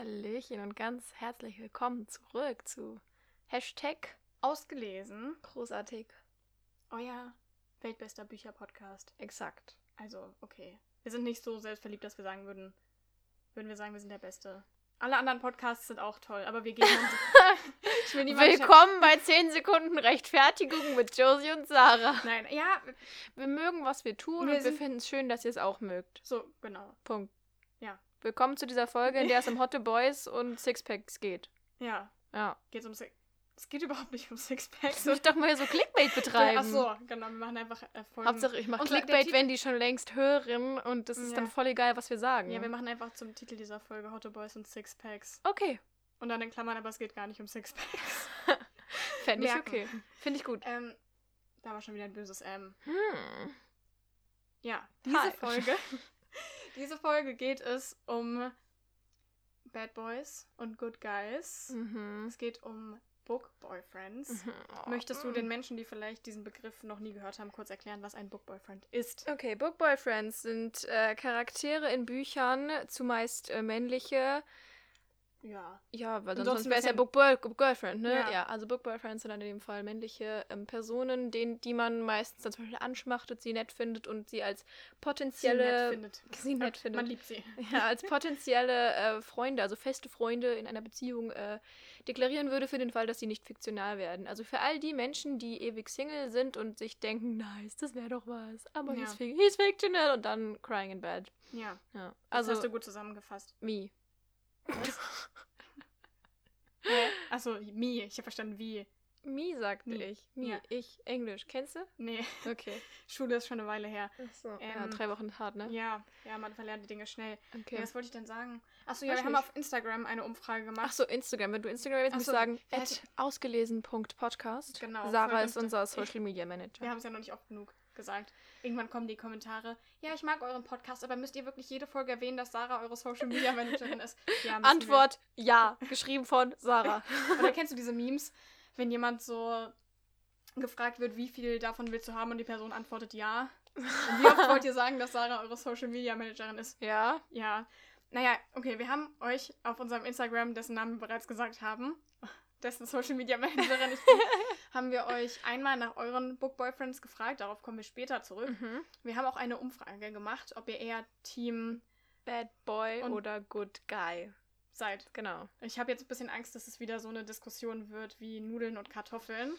Hallöchen und ganz herzlich willkommen zurück zu Hashtag Ausgelesen. großartig. Euer weltbester Bücher-Podcast. Exakt. Also, okay. Wir sind nicht so selbstverliebt, dass wir sagen würden, würden wir sagen, wir sind der Beste. Alle anderen Podcasts sind auch toll, aber wir geben uns. Willkommen bei 10 Sekunden Rechtfertigung mit Josie und Sarah. Nein, ja, Wir mögen, was wir tun Wir und wir finden es schön, dass ihr es auch mögt. so, genau. Punkt. Willkommen zu dieser Folge, in der es um Hotte Boys und Sixpacks geht. Ja, Ja. geht's um Six. Es geht überhaupt nicht um Sixpacks. Soll ich doch mal so Clickbait betreiben? Ach so, genau, wir machen einfach äh, Folgen. Hauptsache, ich mache Clickbait, wenn die schon längst hören und das ist Ja. dann voll egal, was wir sagen. Ja, wir machen einfach zum Titel dieser Folge Hot Boys und Sixpacks. okay, Und dann in Klammern, aber es geht gar nicht um Sixpacks. fände ich okay. Finde ich gut. ähm, da war schon wieder ein böses M. Hm. Ja, diese Hi. Folge. diese Folge geht es um Bad Boys und Good Guys. Mhm. Es geht um Book Boyfriends. Mhm. Möchtest du den Menschen, die vielleicht diesen Begriff noch nie gehört haben, kurz erklären, was ein Book Boyfriend ist? Okay, Book Boyfriends sind äh, Charaktere in Büchern, zumeist äh, männliche. Ja. Ja, weil sonst, wäre es ja Book, Boy, Book Girlfriend, ne? Ja. Ja. also Book Boyfriends sind dann in dem Fall männliche ähm, Personen, den, die man meistens dann zum Beispiel anschmachtet, sie nett findet und sie als Sie potenzielle. nett findet. Sie nett findet. Man liebt sie. ja, als potenzielle äh, Freunde, also feste Freunde in einer Beziehung äh, deklarieren würde für den Fall, dass sie nicht fiktional werden. Also für all die Menschen, die ewig Single sind und sich denken, nice, das wäre doch was, aber Ja. he's, he's fictional und dann crying in bed. Ja. Ja, Also, das hast also du gut zusammengefasst. me. Achso, me. Ich habe verstanden, wie. Me sagte Me. ich. Me, Ja. ich. Englisch. Kennst du? Nee, Okay. Schule ist schon eine Weile her. Achso. ja, Ähm, drei Wochen hart, ne? Ja, ja, man verlernt die Dinge schnell. Okay. Ja, was wollte ich denn sagen? Achso, ja, Weiß wir haben nicht. auf Instagram eine Umfrage gemacht. Ach so, Instagram. Wenn du Instagram willst, musst so, du sagen, ja, at ausgelesen.podcast. Genau, Sarah ist uns unser Social Media Manager. Wir haben es ja noch nicht oft genug gesagt. Irgendwann kommen die Kommentare. Ja, ich mag euren Podcast, aber müsst ihr wirklich jede Folge erwähnen, dass Sarah eure Social Media Managerin ist? Ja, Antwort ja, geschrieben von Sarah. Wir. Oder kennst du diese Memes, wenn jemand so gefragt wird, wie viel davon willst du haben und die Person antwortet ja? Und wie oft wollt ihr sagen, dass Sarah eure Social Media Managerin ist? ja. Ja. Naja, okay, wir haben euch auf unserem Instagram, dessen Namen wir bereits gesagt haben, dessen Social Media Managerin ich bin, haben wir euch einmal nach euren Book Boyfriends gefragt. Darauf kommen wir später zurück. Mhm. Wir haben auch eine Umfrage gemacht, ob ihr eher Team Bad Boy oder Good Guy. seid. Genau. Ich habe jetzt ein bisschen Angst, dass es wieder so eine Diskussion wird wie Nudeln und Kartoffeln.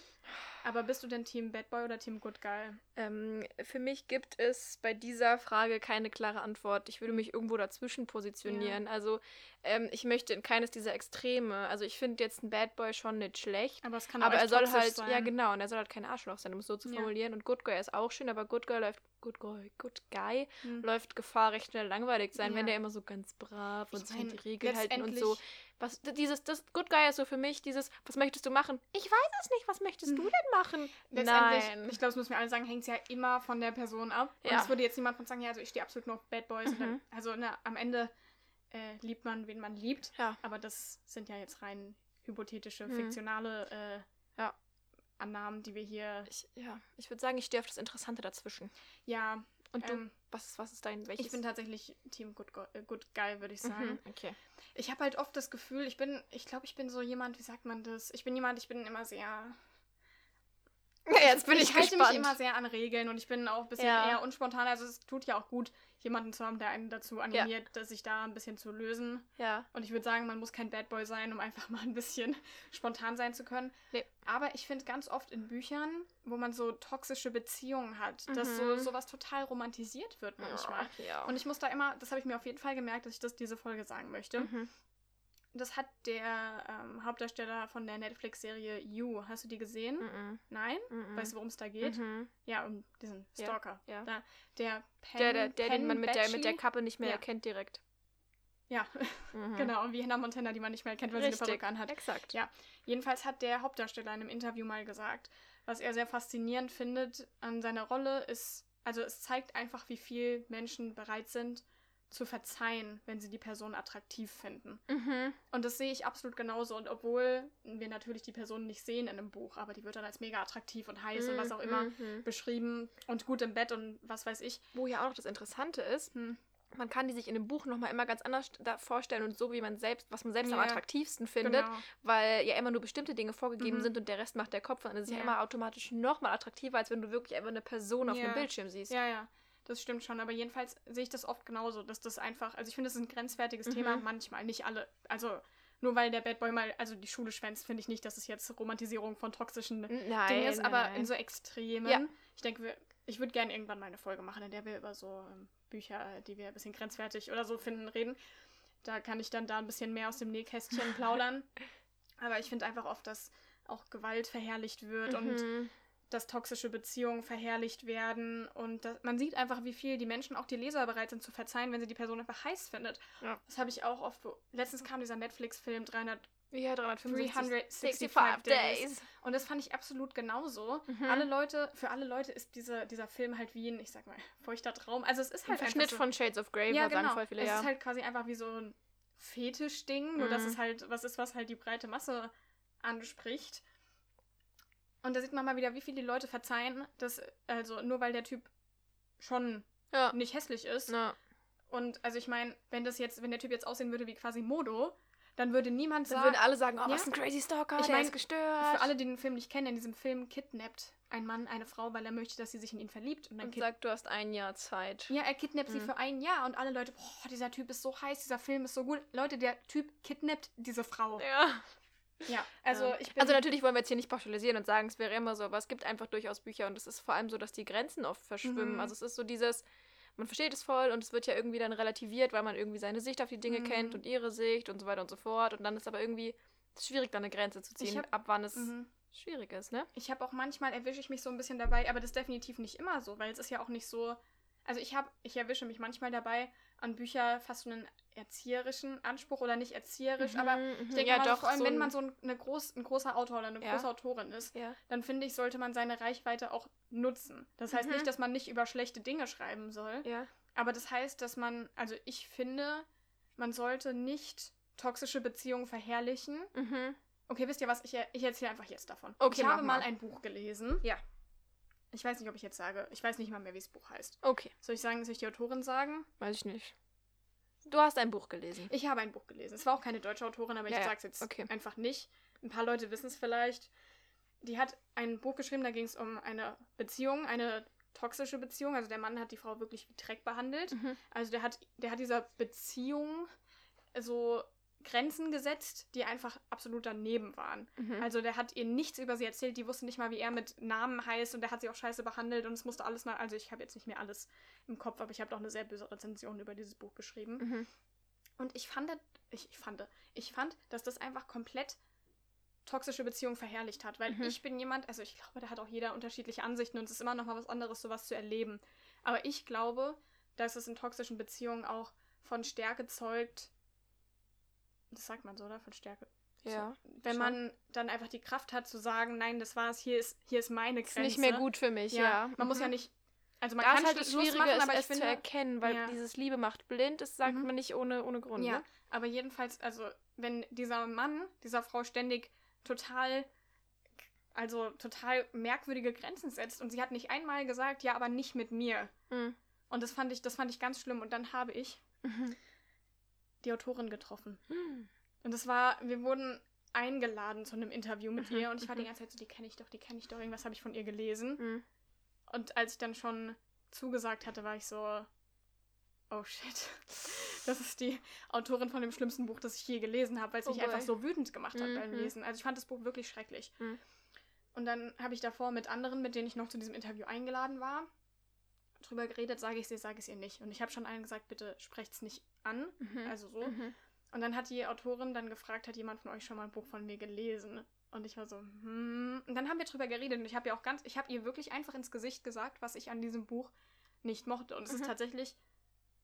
Aber bist du denn Team Bad Boy oder Team Good Guy? Ähm, für mich gibt es bei dieser Frage keine klare Antwort. Ich würde mich irgendwo dazwischen positionieren. Also ähm, ich möchte in keines dieser Extreme. Also ich finde jetzt ein Bad Boy schon nicht schlecht. Aber es kann Aber auch er echt soll halt, sein. ja genau, und er soll halt kein Arschloch sein, um es so zu Ja. formulieren. Und Good Guy ist auch schön, aber Good Guy läuft, Good Guy, Good Guy Hm. läuft Gefahr, recht schnell langweilig sein, wenn Ja. der immer so ganz brav und Ich sich an die Regeln halten und so. Was, dieses, das Good Guy ist so für mich dieses, was möchtest du machen? Ich weiß es nicht, was möchtest du denn machen? Letztendlich, Nein. ich glaube, das müssen wir alle sagen, hängt es ja immer von der Person ab. Und Ja. es würde jetzt niemand von sagen, ja, also ich stehe absolut nur auf Bad Boys. Und dann, Mhm. also ne, am Ende äh, liebt man, wen man liebt. Ja. Aber das sind ja jetzt rein hypothetische, Mhm. fiktionale äh, Ja. Annahmen, die wir hier. Ich, ja, ich würde sagen, ich stehe auf das Interessante dazwischen. Ja, Und du, Ähm, was, was ist dein, welches? ich bin tatsächlich Team Good, Go äh, Good Guy, würde ich sagen. mhm. Okay. Ich habe halt oft das Gefühl, ich bin, ich glaube, ich bin so jemand, wie sagt man das? Ich bin jemand, ich bin immer sehr. Jetzt bin ich, ich halte gespannt. mich immer sehr an Regeln und ich bin auch ein bisschen Ja. eher unspontan. Also es tut ja auch gut, jemanden zu haben, der einen dazu animiert, dass sich da ein bisschen zu lösen. ja. Und ich würde sagen, man muss kein Bad Boy sein, um einfach mal ein bisschen spontan sein zu können. Nee. Aber ich finde ganz oft in Büchern, wo man so toxische Beziehungen hat, dass so Mhm. sowas total romantisiert wird manchmal. Ja. Und ich muss da immer, das habe ich mir auf jeden Fall gemerkt, dass ich das diese Folge sagen möchte. mhm. Das hat der ähm, Hauptdarsteller von der Netflix-Serie You. Hast du die gesehen? Mhm. Nein? Mhm. Weißt du, worum es da geht? Mhm. Ja, um diesen Stalker. ja. Da, der Pen, Der, der, der den Penn man mit der, mit der? Kappe nicht mehr Ja. erkennt direkt. Ja, Mhm. genau. Und wie Hannah Montana, die man nicht mehr erkennt, weil sie eine Richtig. Perücke anhat. Exakt. Ja. Jedenfalls hat der Hauptdarsteller in einem Interview mal gesagt, was er sehr faszinierend findet an seiner Rolle ist, also es zeigt einfach, wie viel Menschen bereit sind zu verzeihen, wenn sie die Person attraktiv finden. Mhm. Und das sehe ich absolut genauso. Und obwohl wir natürlich die Person nicht sehen in einem Buch, aber die wird dann als mega attraktiv und heiß und was auch immer Mhm. beschrieben und gut im Bett und was weiß ich. Wo ja auch noch das Interessante ist, Hm. man kann die sich in dem Buch nochmal immer ganz anders da vorstellen und so, wie man selbst, was man selbst am Ja, attraktivsten findet, Genau. weil ja immer nur bestimmte Dinge vorgegeben Mhm. sind und der Rest macht der Kopf. Und dann ist es ja immer automatisch nochmal attraktiver, als wenn du wirklich einfach eine Person auf Ja. einem Bildschirm siehst. Ja, ja, das stimmt schon. Aber jedenfalls sehe ich das oft genauso, dass das einfach, also ich finde, das ist ein grenzwertiges Mhm. Thema, manchmal, nicht alle. Also nur weil der Bad Boy mal, also die Schule schwänzt, finde ich nicht, dass es jetzt Romantisierung von toxischen Nein, Dingen ist, nein, aber nein. in so Extremen. Ja. Ich denke, ich würde gerne irgendwann mal eine Folge machen, in der wir über so ähm, Bücher, die wir ein bisschen grenzwertig oder so finden, reden. Da kann ich dann da ein bisschen mehr aus dem Nähkästchen plaudern. Aber ich finde einfach oft, dass auch Gewalt verherrlicht wird und Mhm. Dass toxische Beziehungen verherrlicht werden und dass, man sieht einfach, wie viel die Menschen, auch die Leser, bereit sind zu verzeihen, wenn sie die Person einfach heiß findet. Ja. Das habe ich auch oft. Letztens kam dieser Netflix-Film 300 ja, 365 365 Days. Days. und das fand ich absolut genauso. Mhm. Alle Leute, für alle Leute ist diese, dieser Film halt wie ein, ich sag mal, feuchter Traum. Also es ist Ein halt Verschnitt einfach so, von Shades of Grey, ja, genau. voll viele, es ja. ist halt quasi einfach wie so ein Fetisch-Ding, nur dass Mhm. es halt was ist, was halt die breite Masse anspricht. Und da sieht man mal wieder, wie viel die Leute verzeihen, dass, also nur weil der Typ schon ja. nicht hässlich ist. Na, Und also ich meine, wenn das jetzt, wenn der Typ jetzt aussehen würde wie quasi Modo, dann würde niemand dann sagen, würden alle sagen, oh, Ja. was ein crazy Stalker, Ich der mein, ist gestört. für alle, die den Film nicht kennen, in diesem Film kidnappt ein Mann eine Frau, weil er möchte, dass sie sich in ihn verliebt. Und dann und sagt, du hast ein Jahr Zeit. ja, er kidnappt sie Mhm. für ein Jahr und alle Leute, boah, dieser Typ ist so heiß, dieser Film ist so gut. Leute, der Typ kidnappt diese Frau. Ja. Ja, also Ja. ich bin. Also natürlich wollen wir jetzt hier nicht pauschalisieren und sagen, es wäre immer so, aber es gibt einfach durchaus Bücher und es ist vor allem so, dass die Grenzen oft verschwimmen. Mhm. Also es ist so dieses, man versteht es voll und es wird ja irgendwie dann relativiert, weil man irgendwie seine Sicht auf die Dinge Mhm. kennt und ihre Sicht und so weiter und so fort. Und dann ist aber irgendwie schwierig, da eine Grenze zu ziehen, hab- ab wann es Mhm. schwierig ist, ne? Ich habe auch manchmal erwische ich mich so ein bisschen dabei, aber das ist definitiv nicht immer so, weil es ist ja auch nicht so. Also ich habe, ich erwische mich manchmal dabei, an Bücher fast so einen erzieherischen Anspruch oder nicht erzieherisch, aber Mhm, ich mhm. denke ja, mal, doch, vor allem so wenn man so ein, eine groß, ein großer Autor oder eine Ja. große Autorin ist, ja. dann finde ich, sollte man seine Reichweite auch nutzen. Das heißt Mhm. nicht, dass man nicht über schlechte Dinge schreiben soll, ja. aber das heißt, dass man, also ich finde, man sollte nicht toxische Beziehungen verherrlichen. Mhm. Okay, wisst ihr was? Ich, ich erzähle einfach jetzt davon. Okay, ich habe mal mal. ein Buch gelesen. Ja. Ich weiß nicht, ob ich jetzt sage. Ich weiß nicht mal mehr, wie das Buch heißt. Okay, Soll ich sagen, soll ich die Autorin sagen? weiß ich nicht. Du hast ein Buch gelesen. Ich habe ein Buch gelesen. Es war auch keine deutsche Autorin, aber Ja, ich sage es jetzt Okay. einfach nicht. Ein paar Leute wissen es vielleicht. Die hat ein Buch geschrieben, da ging es um eine Beziehung, eine toxische Beziehung. Also der Mann hat die Frau wirklich wie Dreck behandelt. Mhm. Also der hat, der hat dieser Beziehung so Grenzen gesetzt, die einfach absolut daneben waren. Mhm. Also der hat ihr nichts über sie erzählt, die wusste nicht mal, wie er mit Namen heißt und der hat sie auch scheiße behandelt und es musste alles mal, also ich habe jetzt nicht mehr alles im Kopf, aber ich habe doch eine sehr böse Rezension über dieses Buch geschrieben. Mhm. Und ich fand, ich, ich fand, ich fand, dass das einfach komplett toxische Beziehungen verherrlicht hat, weil Mhm. ich bin jemand, also ich glaube, da hat auch jeder unterschiedliche Ansichten und es ist immer noch mal was anderes, sowas zu erleben. Aber ich glaube, dass es in toxischen Beziehungen auch von Stärke zeugt. Das sagt man so, oder? Von Stärke. Ja. Wenn schon. man dann einfach die Kraft hat zu sagen, nein, das war's, hier ist, hier ist meine Ist Grenze. nicht mehr gut für mich, Ja, ja. man muss Mhm. ja nicht, also man da kann ist halt das Schwierige, machen, ist, aber ich es zu finde, erkennen, weil Ja. dieses Liebe macht blind, das sagt Mhm. man nicht ohne, ohne Grund. Ja, Ne? aber jedenfalls, also wenn dieser Mann dieser Frau ständig total, also total merkwürdige Grenzen setzt und sie hat nicht einmal gesagt, ja, aber nicht mit mir. Mhm. Und das fand ich, das fand ich ganz schlimm. Und dann habe ich Mhm. Die Autorin getroffen. Mhm. Und es war, wir wurden eingeladen zu einem Interview mit Mhm, ihr und ich war die mhm. ganze Zeit so, die kenne ich doch, die kenne ich doch, irgendwas habe ich von ihr gelesen. Mhm. Und als ich dann schon zugesagt hatte, war ich so, oh shit. Das ist die Autorin von dem schlimmsten Buch, das ich je gelesen habe, weil es Oh mich einfach boy. so wütend gemacht hat beim Mhm. Lesen. Also ich fand das Buch wirklich schrecklich. Mhm. Und dann habe ich davor mit anderen, mit denen ich noch zu diesem Interview eingeladen war, drüber geredet, sage ich es ihr, sage ich es ihr nicht. Und ich habe schon allen gesagt, bitte sprecht es nicht an. Mhm. Also so. Mhm. Und dann hat die Autorin dann gefragt, hat jemand von euch schon mal ein Buch von mir gelesen? Und ich war so, hm. Und dann haben wir drüber geredet und ich habe ihr auch ganz, ich habe ihr wirklich einfach ins Gesicht gesagt, was ich an diesem Buch nicht mochte. Und es Mhm. ist tatsächlich,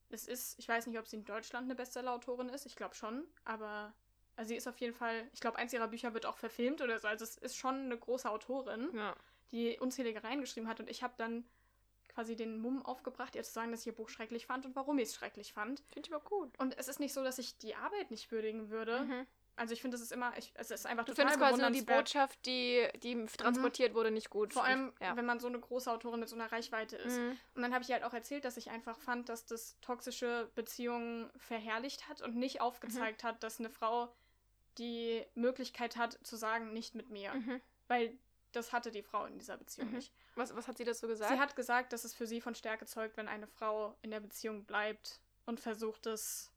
es ist, ich weiß nicht, ob sie in Deutschland eine Bestseller-Autorin ist, ich glaube schon, aber also sie ist auf jeden Fall, ich glaube, eins ihrer Bücher wird auch verfilmt oder so. Also es ist schon eine große Autorin, Ja. die unzählige reingeschrieben hat. Und ich habe dann quasi den Mumm aufgebracht, ihr zu sagen, dass ich ihr Buch schrecklich fand und warum ich es schrecklich fand. Finde ich aber gut. Und es ist nicht so, dass ich die Arbeit nicht würdigen würde. Mhm. also ich finde, es ist immer, ich, es ist einfach Du total findest quasi die. Botschaft, die, die transportiert wurde, nicht gut. Vor allem, ja. wenn man so eine große Autorin mit so einer Reichweite ist. Mhm. Und dann habe ich halt auch erzählt, dass ich einfach fand, dass das toxische Beziehungen verherrlicht hat und nicht aufgezeigt Mhm. hat, dass eine Frau die Möglichkeit hat zu sagen, nicht mit mir. Mhm. Weil das hatte die Frau in dieser Beziehung Mhm. nicht. Was, was hat sie dazu gesagt? Sie hat gesagt, dass es für sie von Stärke zeugt, wenn eine Frau in der Beziehung bleibt und versucht es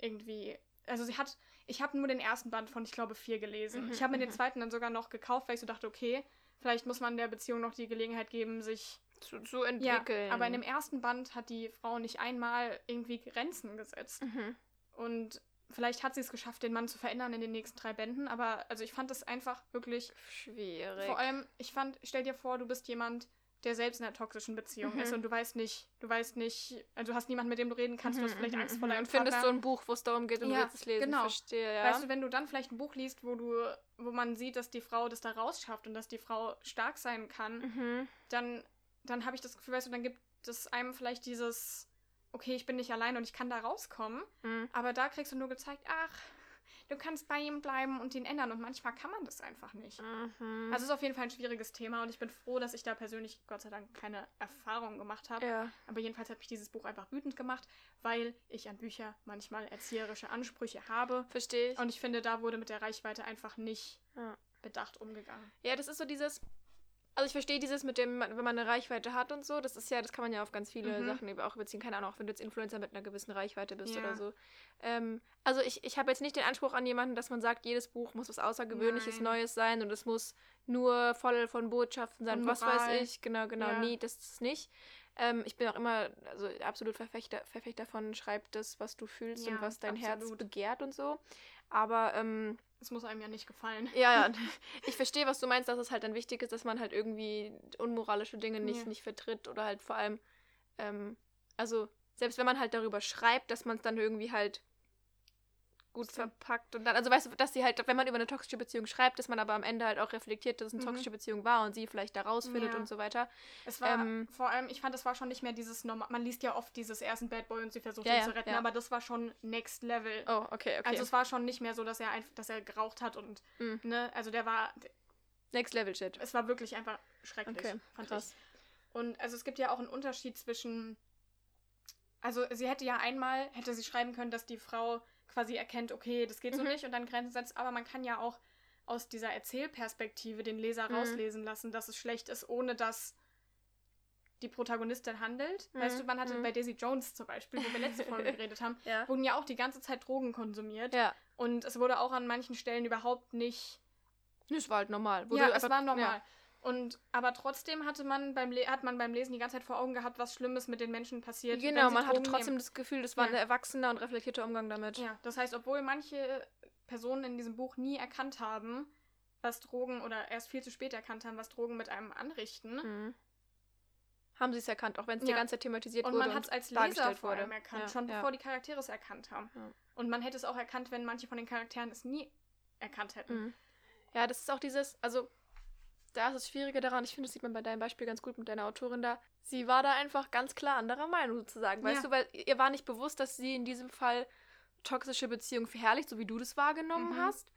irgendwie. Also sie hat, ich habe nur den ersten Band von, ich glaube, vier gelesen. Mhm, ich habe mir den mhm. zweiten dann sogar noch gekauft, weil ich so dachte, okay, vielleicht muss man der Beziehung noch die Gelegenheit geben, sich. zu, zu entwickeln. Ja, aber in dem ersten Band hat die Frau nicht einmal irgendwie Grenzen gesetzt. Mhm. Und vielleicht hat sie es geschafft, den Mann zu verändern in den nächsten drei Bänden, aber also ich fand es einfach wirklich Schwierig. vor allem, ich fand, stell dir vor, du bist jemand, der selbst in einer toxischen Beziehung Mhm. ist und du weißt nicht, du weißt nicht, also du hast niemanden, mit dem du reden kannst, du hast vielleicht Angst vor Mhm, deinem Und findest Partner. so ein Buch, wo es darum geht und Ja, du willst es lesen. genau. Verstehe, ja. Weißt du, wenn du dann vielleicht ein Buch liest, wo du, wo man sieht, dass die Frau das da rausschafft und dass die Frau stark sein kann, mhm. dann, dann habe ich das Gefühl, weißt du, dann gibt es einem vielleicht dieses, okay, ich bin nicht allein und ich kann da rauskommen. Mhm. Aber da kriegst du nur gezeigt, ach, du kannst bei ihm bleiben und ihn ändern. Und manchmal kann man das einfach nicht. Mhm. Also es ist auf jeden Fall ein schwieriges Thema und ich bin froh, dass ich da persönlich Gott sei Dank keine Erfahrung gemacht habe. ja. Aber jedenfalls hat mich dieses Buch einfach wütend gemacht, weil ich an Bücher manchmal erzieherische Ansprüche habe. Verstehe ich. Und ich finde, da wurde mit der Reichweite einfach nicht Ja. bedacht umgegangen. Ja, das ist so dieses. Also ich verstehe dieses mit dem, wenn man eine Reichweite hat und so, das ist ja, das kann man ja auf ganz viele Mhm. Sachen auch beziehen, keine Ahnung, auch wenn du jetzt Influencer mit einer gewissen Reichweite bist Ja. oder so. Ähm, also ich, ich habe jetzt nicht den Anspruch an jemanden, dass man sagt, jedes Buch muss was Außergewöhnliches, Nein. Neues sein und es muss nur voll von Botschaften sein, Und was weiß ich, genau, genau, Ja. nee, das ist nicht. Ähm, ich bin auch immer, also absolut Verfechter, Verfechter von, schreib das, was du fühlst Ja, und was dein Herz absolut. begehrt und so. Aber ähm, Es muss einem ja nicht gefallen. ja, ja. Ich verstehe, was du meinst, dass es halt dann wichtig ist, dass man halt irgendwie unmoralische Dinge nicht, Ja. nicht vertritt oder halt vor allem, ähm, also selbst wenn man halt darüber schreibt, dass man es dann irgendwie halt gut So. verpackt und dann, also weißt du, dass sie halt, wenn man über eine toxische Beziehung schreibt, dass man aber am Ende halt auch reflektiert, dass es eine Mhm. toxische Beziehung war und sie vielleicht da rausfindet Ja. und so weiter. Es war Ähm, vor allem, ich fand, es war schon nicht mehr dieses normal. Man liest ja oft dieses ersten Bad Boy und sie versucht Ja, ihn ja, zu retten, aber das war schon Next Level. Oh, okay, okay. Also es war schon nicht mehr so, dass er einfach, dass er geraucht hat und Mhm. ne, also der war, Next Level Shit. es war wirklich einfach schrecklich, Okay, fand krass. ich. Und also es gibt ja auch einen Unterschied zwischen, also sie hätte ja einmal, hätte sie schreiben können, dass die Frau quasi erkennt, okay, das geht so Mhm. nicht und dann Grenzen setzt, aber man kann ja auch aus dieser Erzählperspektive den Leser Mhm. rauslesen lassen, dass es schlecht ist, ohne dass die Protagonistin handelt. Mhm, Weißt du, man hatte mhm. bei Daisy Jones zum Beispiel, wo wir letzte Folge geredet haben, Ja. wurden ja auch die ganze Zeit Drogen konsumiert. Ja. Und es wurde auch an manchen Stellen überhaupt nicht. Das war halt normal. Ja, es war normal. Ja. Und aber trotzdem hatte man beim Le hat man beim Lesen die ganze Zeit vor Augen gehabt, was Schlimmes mit den Menschen passiert. Genau, man hatte trotzdem nehmen. das Gefühl, das war Ja. ein erwachsener und reflektierter Umgang damit. Ja, das heißt, obwohl manche Personen in diesem Buch nie erkannt haben, was Drogen oder erst viel zu spät erkannt haben, was Drogen mit einem anrichten. Mhm. Haben sie es erkannt, auch wenn es die Ja. ganze Zeit thematisiert Und wurde. man hat es als Leser vor allem wurde. erkannt, Ja, schon bevor die Charaktere es erkannt haben. Und man hätte es auch erkannt, wenn manche von den Charakteren es nie erkannt hätten. Mhm. Ja, das ist auch dieses, also da ist das Schwierige daran, ich finde, das sieht man bei deinem Beispiel ganz gut mit deiner Autorin da. Sie war da einfach ganz klar anderer Meinung sozusagen, weißt Ja. du, weil ihr war nicht bewusst, dass sie in diesem Fall toxische Beziehungen verherrlicht, so wie du das wahrgenommen Mhm. hast,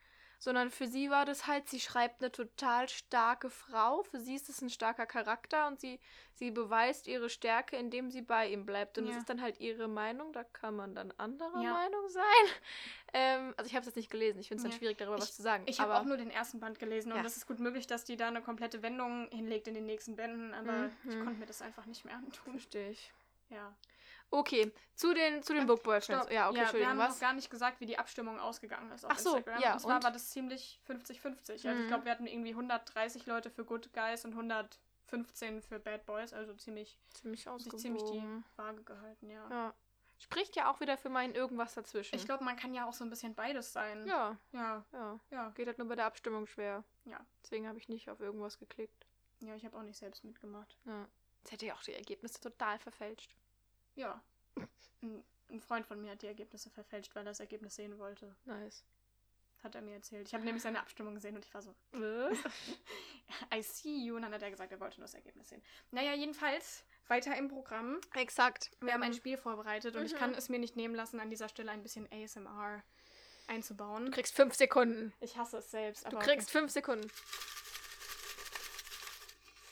sondern für sie war das halt, sie schreibt eine total starke Frau, für sie ist es ein starker Charakter und sie, sie beweist ihre Stärke, indem sie bei ihm bleibt und das Ja. ist dann halt ihre Meinung, da kann man dann anderer Ja. Meinung sein. Ähm, also ich habe es jetzt nicht gelesen, ich finde es dann Ja. schwierig, darüber was zu sagen. Ich habe auch nur den ersten Band gelesen und es ist gut möglich, dass die da eine komplette Wendung hinlegt in den nächsten Bänden, aber ich Mhm. konnte mir das einfach nicht mehr antun. Verstehe ich. Ja. Okay, zu den, zu den Book Boyfriends. Stopp. Ja, okay, wir Entschuldigung, haben was? noch gar nicht gesagt, wie die Abstimmung ausgegangen ist auf Ach so, Instagram. ja, und zwar und? war das ziemlich 50-50. Also Mhm. ich glaube, wir hatten irgendwie 130 Leute für Good Guys und 115 für Bad Boys, also ziemlich, Ziemlich sich ausgewogen. ziemlich die Waage gehalten, ja. Ja. Spricht ja auch wieder für mein irgendwas dazwischen. Ich glaube, man kann ja auch so ein bisschen beides sein. Ja, Ja, ja. ja. Geht halt nur bei der Abstimmung schwer. Ja. Deswegen habe ich nicht auf irgendwas geklickt. Ja, ich habe auch nicht selbst mitgemacht. Ja. Das hätte ja auch die Ergebnisse total verfälscht. Ja. Ein, ein Freund von mir hat die Ergebnisse verfälscht, weil er das Ergebnis sehen wollte. Nice. Hat er mir erzählt. Ich habe nämlich seine Abstimmung gesehen und ich war so? I see you. Und dann hat er gesagt, er wollte nur das Ergebnis sehen. Naja, jedenfalls, weiter im Programm. Exakt. Wir haben ein Spiel vorbereitet und ich Mhm. kann es mir nicht nehmen lassen, an dieser Stelle ein bisschen ASMR einzubauen. Du kriegst fünf Sekunden. Ich hasse es selbst. Du Aber kriegst fünf Sekunden. Okay.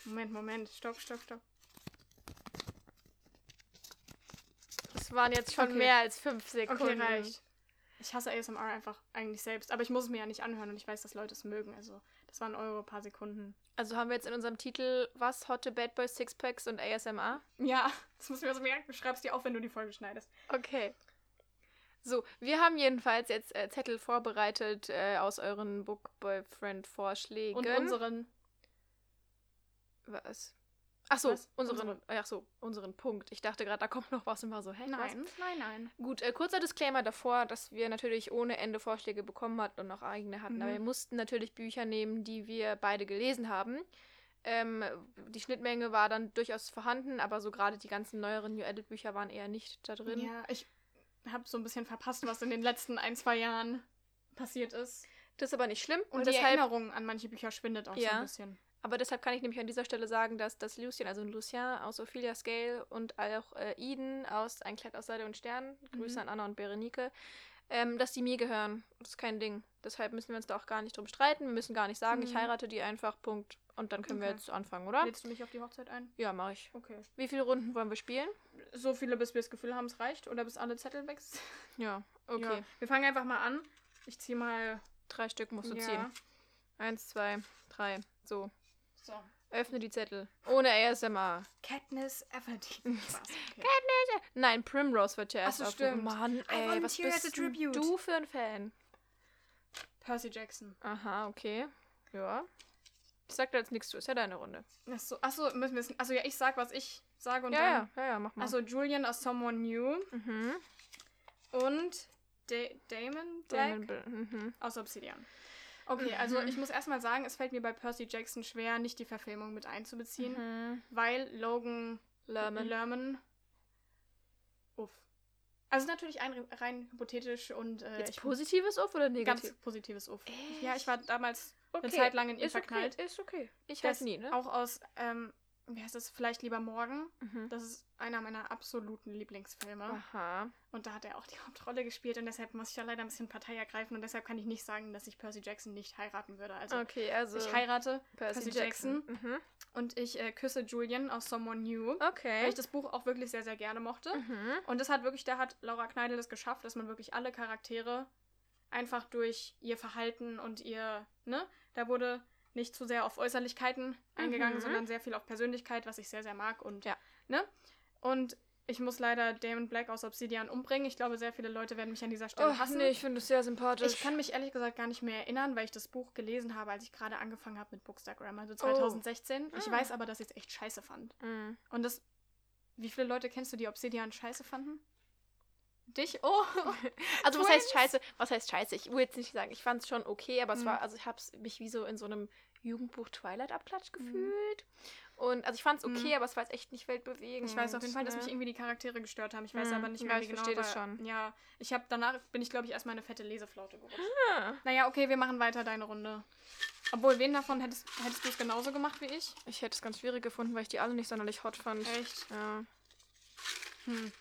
Moment, Moment. Stopp, stopp, stopp. Waren jetzt schon Okay. mehr als fünf Sekunden. Okay, reicht. Ich hasse ASMR einfach eigentlich selbst. Aber ich muss es mir ja nicht anhören und ich weiß, dass Leute es mögen. Also, das waren eure paar Sekunden. Also haben wir jetzt in unserem Titel was? Hotte Bad Boys, Sixpacks und ASMR? Ja, das muss ich mir so merken. Du schreibst dir auf, wenn du die Folge schneidest. Okay. So, wir haben jedenfalls jetzt äh, Zettel vorbereitet äh, aus euren Book Boyfriend-Vorschlägen. Und unseren. Was? Ach so, Was? unseren, Unsere. ach so, unseren Punkt. Ich dachte gerade, da kommt noch was und war so, hä? was? Nein, nein, nein. Gut, äh, kurzer Disclaimer davor, dass wir natürlich ohne Ende Vorschläge bekommen hatten und auch eigene hatten. Mhm. Aber wir mussten natürlich Bücher nehmen, die wir beide gelesen haben. Ähm, die Schnittmenge war dann durchaus vorhanden, aber so gerade die ganzen neueren New Edit Bücher waren eher nicht da drin. Ja, ich habe so ein bisschen verpasst, was in den letzten ein, zwei Jahren passiert ist. Das ist aber nicht schlimm. Und, Und, die deshalb, Erinnerung an manche Bücher schwindet auch so Ja. ein bisschen. Aber deshalb kann ich nämlich an dieser Stelle sagen, dass das Lucien, also Lucien aus Ophelia Scale und auch äh, Eden aus Ein Kleid aus Seide und Stern, Grüße Mhm. an Anna und Berenike, ähm, dass die mir gehören. Das ist kein Ding. Deshalb müssen wir uns da auch gar nicht drum streiten. Wir müssen gar nicht sagen, ich Mhm. heirate die einfach, Punkt. Und dann können wir Okay. jetzt anfangen, oder? Lädst du mich auf die Hochzeit ein? Ja, mache ich. Okay. Wie viele Runden wollen wir spielen? So viele, bis wir das Gefühl haben, es reicht. Oder bis alle Zettel weg sind. Ja, okay. Ja. Wir fangen einfach mal an. Ich ziehe mal. Drei Stück musst du Ja. ziehen. Eins, zwei, drei. So. So. Öffne die Zettel. Ohne ASMR. Katniss Everdeen. Spaß. Okay. Nein, Primrose wird ja Ach erst so, auf. stimmt. Mann, ey, was bist du für ein Fan? Percy Jackson. Aha, okay. Ja. Ich sag da jetzt nichts zu, ist ja deine Runde. Achso, achso, müssen wir es. Also ja, ich sag, was ich sage und ja, dann. ja, ja, ja, mach mal. Also Julian aus Someone New mhm. und Da Damon Black Damon Bl- mhm. aus Obsidian. Okay, also ich muss erstmal sagen, es fällt mir bei Percy Jackson schwer, nicht die Verfilmung mit einzubeziehen, Mhm. weil Logan Lerman. Lerman. Uff. Also natürlich ein, rein hypothetisch und äh, Jetzt ich positives Uff oder negativ? ganz positives Uff. Echt? Ja, ich war damals okay. eine Zeit lang in ihn ist verknallt. Okay. Ist okay. Ich weiß nie, ne? Auch aus, ähm, wie heißt das, vielleicht lieber morgen. Mhm. Das ist einer meiner absoluten Lieblingsfilme. Aha. Und da hat er auch die Hauptrolle gespielt und deshalb muss ich da leider ein bisschen Partei ergreifen und deshalb kann ich nicht sagen, dass ich Percy Jackson nicht heiraten würde. Also Okay, also ich heirate Percy, Percy Jackson. Mhm. und ich äh, küsse Julian aus Someone New, Okay. weil ich das Buch auch wirklich sehr, sehr gerne mochte. Mhm. Und das hat wirklich, da hat Laura Kneidel es geschafft, dass man wirklich alle Charaktere einfach durch ihr Verhalten und ihr, ne, da wurde nicht zu sehr auf Äußerlichkeiten eingegangen, Mhm. sondern sehr viel auf Persönlichkeit, was ich sehr, sehr mag und, Ja. ne? Und ich muss leider Damon Black aus Obsidian umbringen. Ich glaube, sehr viele Leute werden mich an dieser Stelle Oh, hassen. nee, ich finde es sehr sympathisch. Ich kann mich ehrlich gesagt gar nicht mehr erinnern, weil ich das Buch gelesen habe, als ich gerade angefangen habe mit Bookstagram, also 2016. Ich Ah. weiß aber, dass ich es echt scheiße fand. Mhm. Und das. Wie viele Leute kennst du, die Obsidian scheiße fanden? Dich? Oh! Also was heißt scheiße? Was heißt scheiße? Ich will jetzt nicht sagen, ich fand es schon okay, aber es Mhm. war, also ich habe mich wie so in so einem Jugendbuch Twilight Abklatsch Mhm. gefühlt. Und also ich fand es okay, Mhm. aber es war jetzt echt nicht weltbewegend. Ich weiß auf jeden Fall, dass ne? mich irgendwie die Charaktere gestört haben. Ich weiß Hm, aber nicht ja, mehr, wie ich genau. verstehe das schon. Ja, ich habe danach bin ich glaube ich erstmal eine fette Leseflaute gerutscht. Ah, Naja, okay, wir machen weiter deine Runde. Obwohl, wen davon hättest, hättest du es genauso gemacht wie ich? ich hätte es ganz schwierig gefunden, weil ich die alle nicht sonderlich hot fand. Echt? Ja. Hm.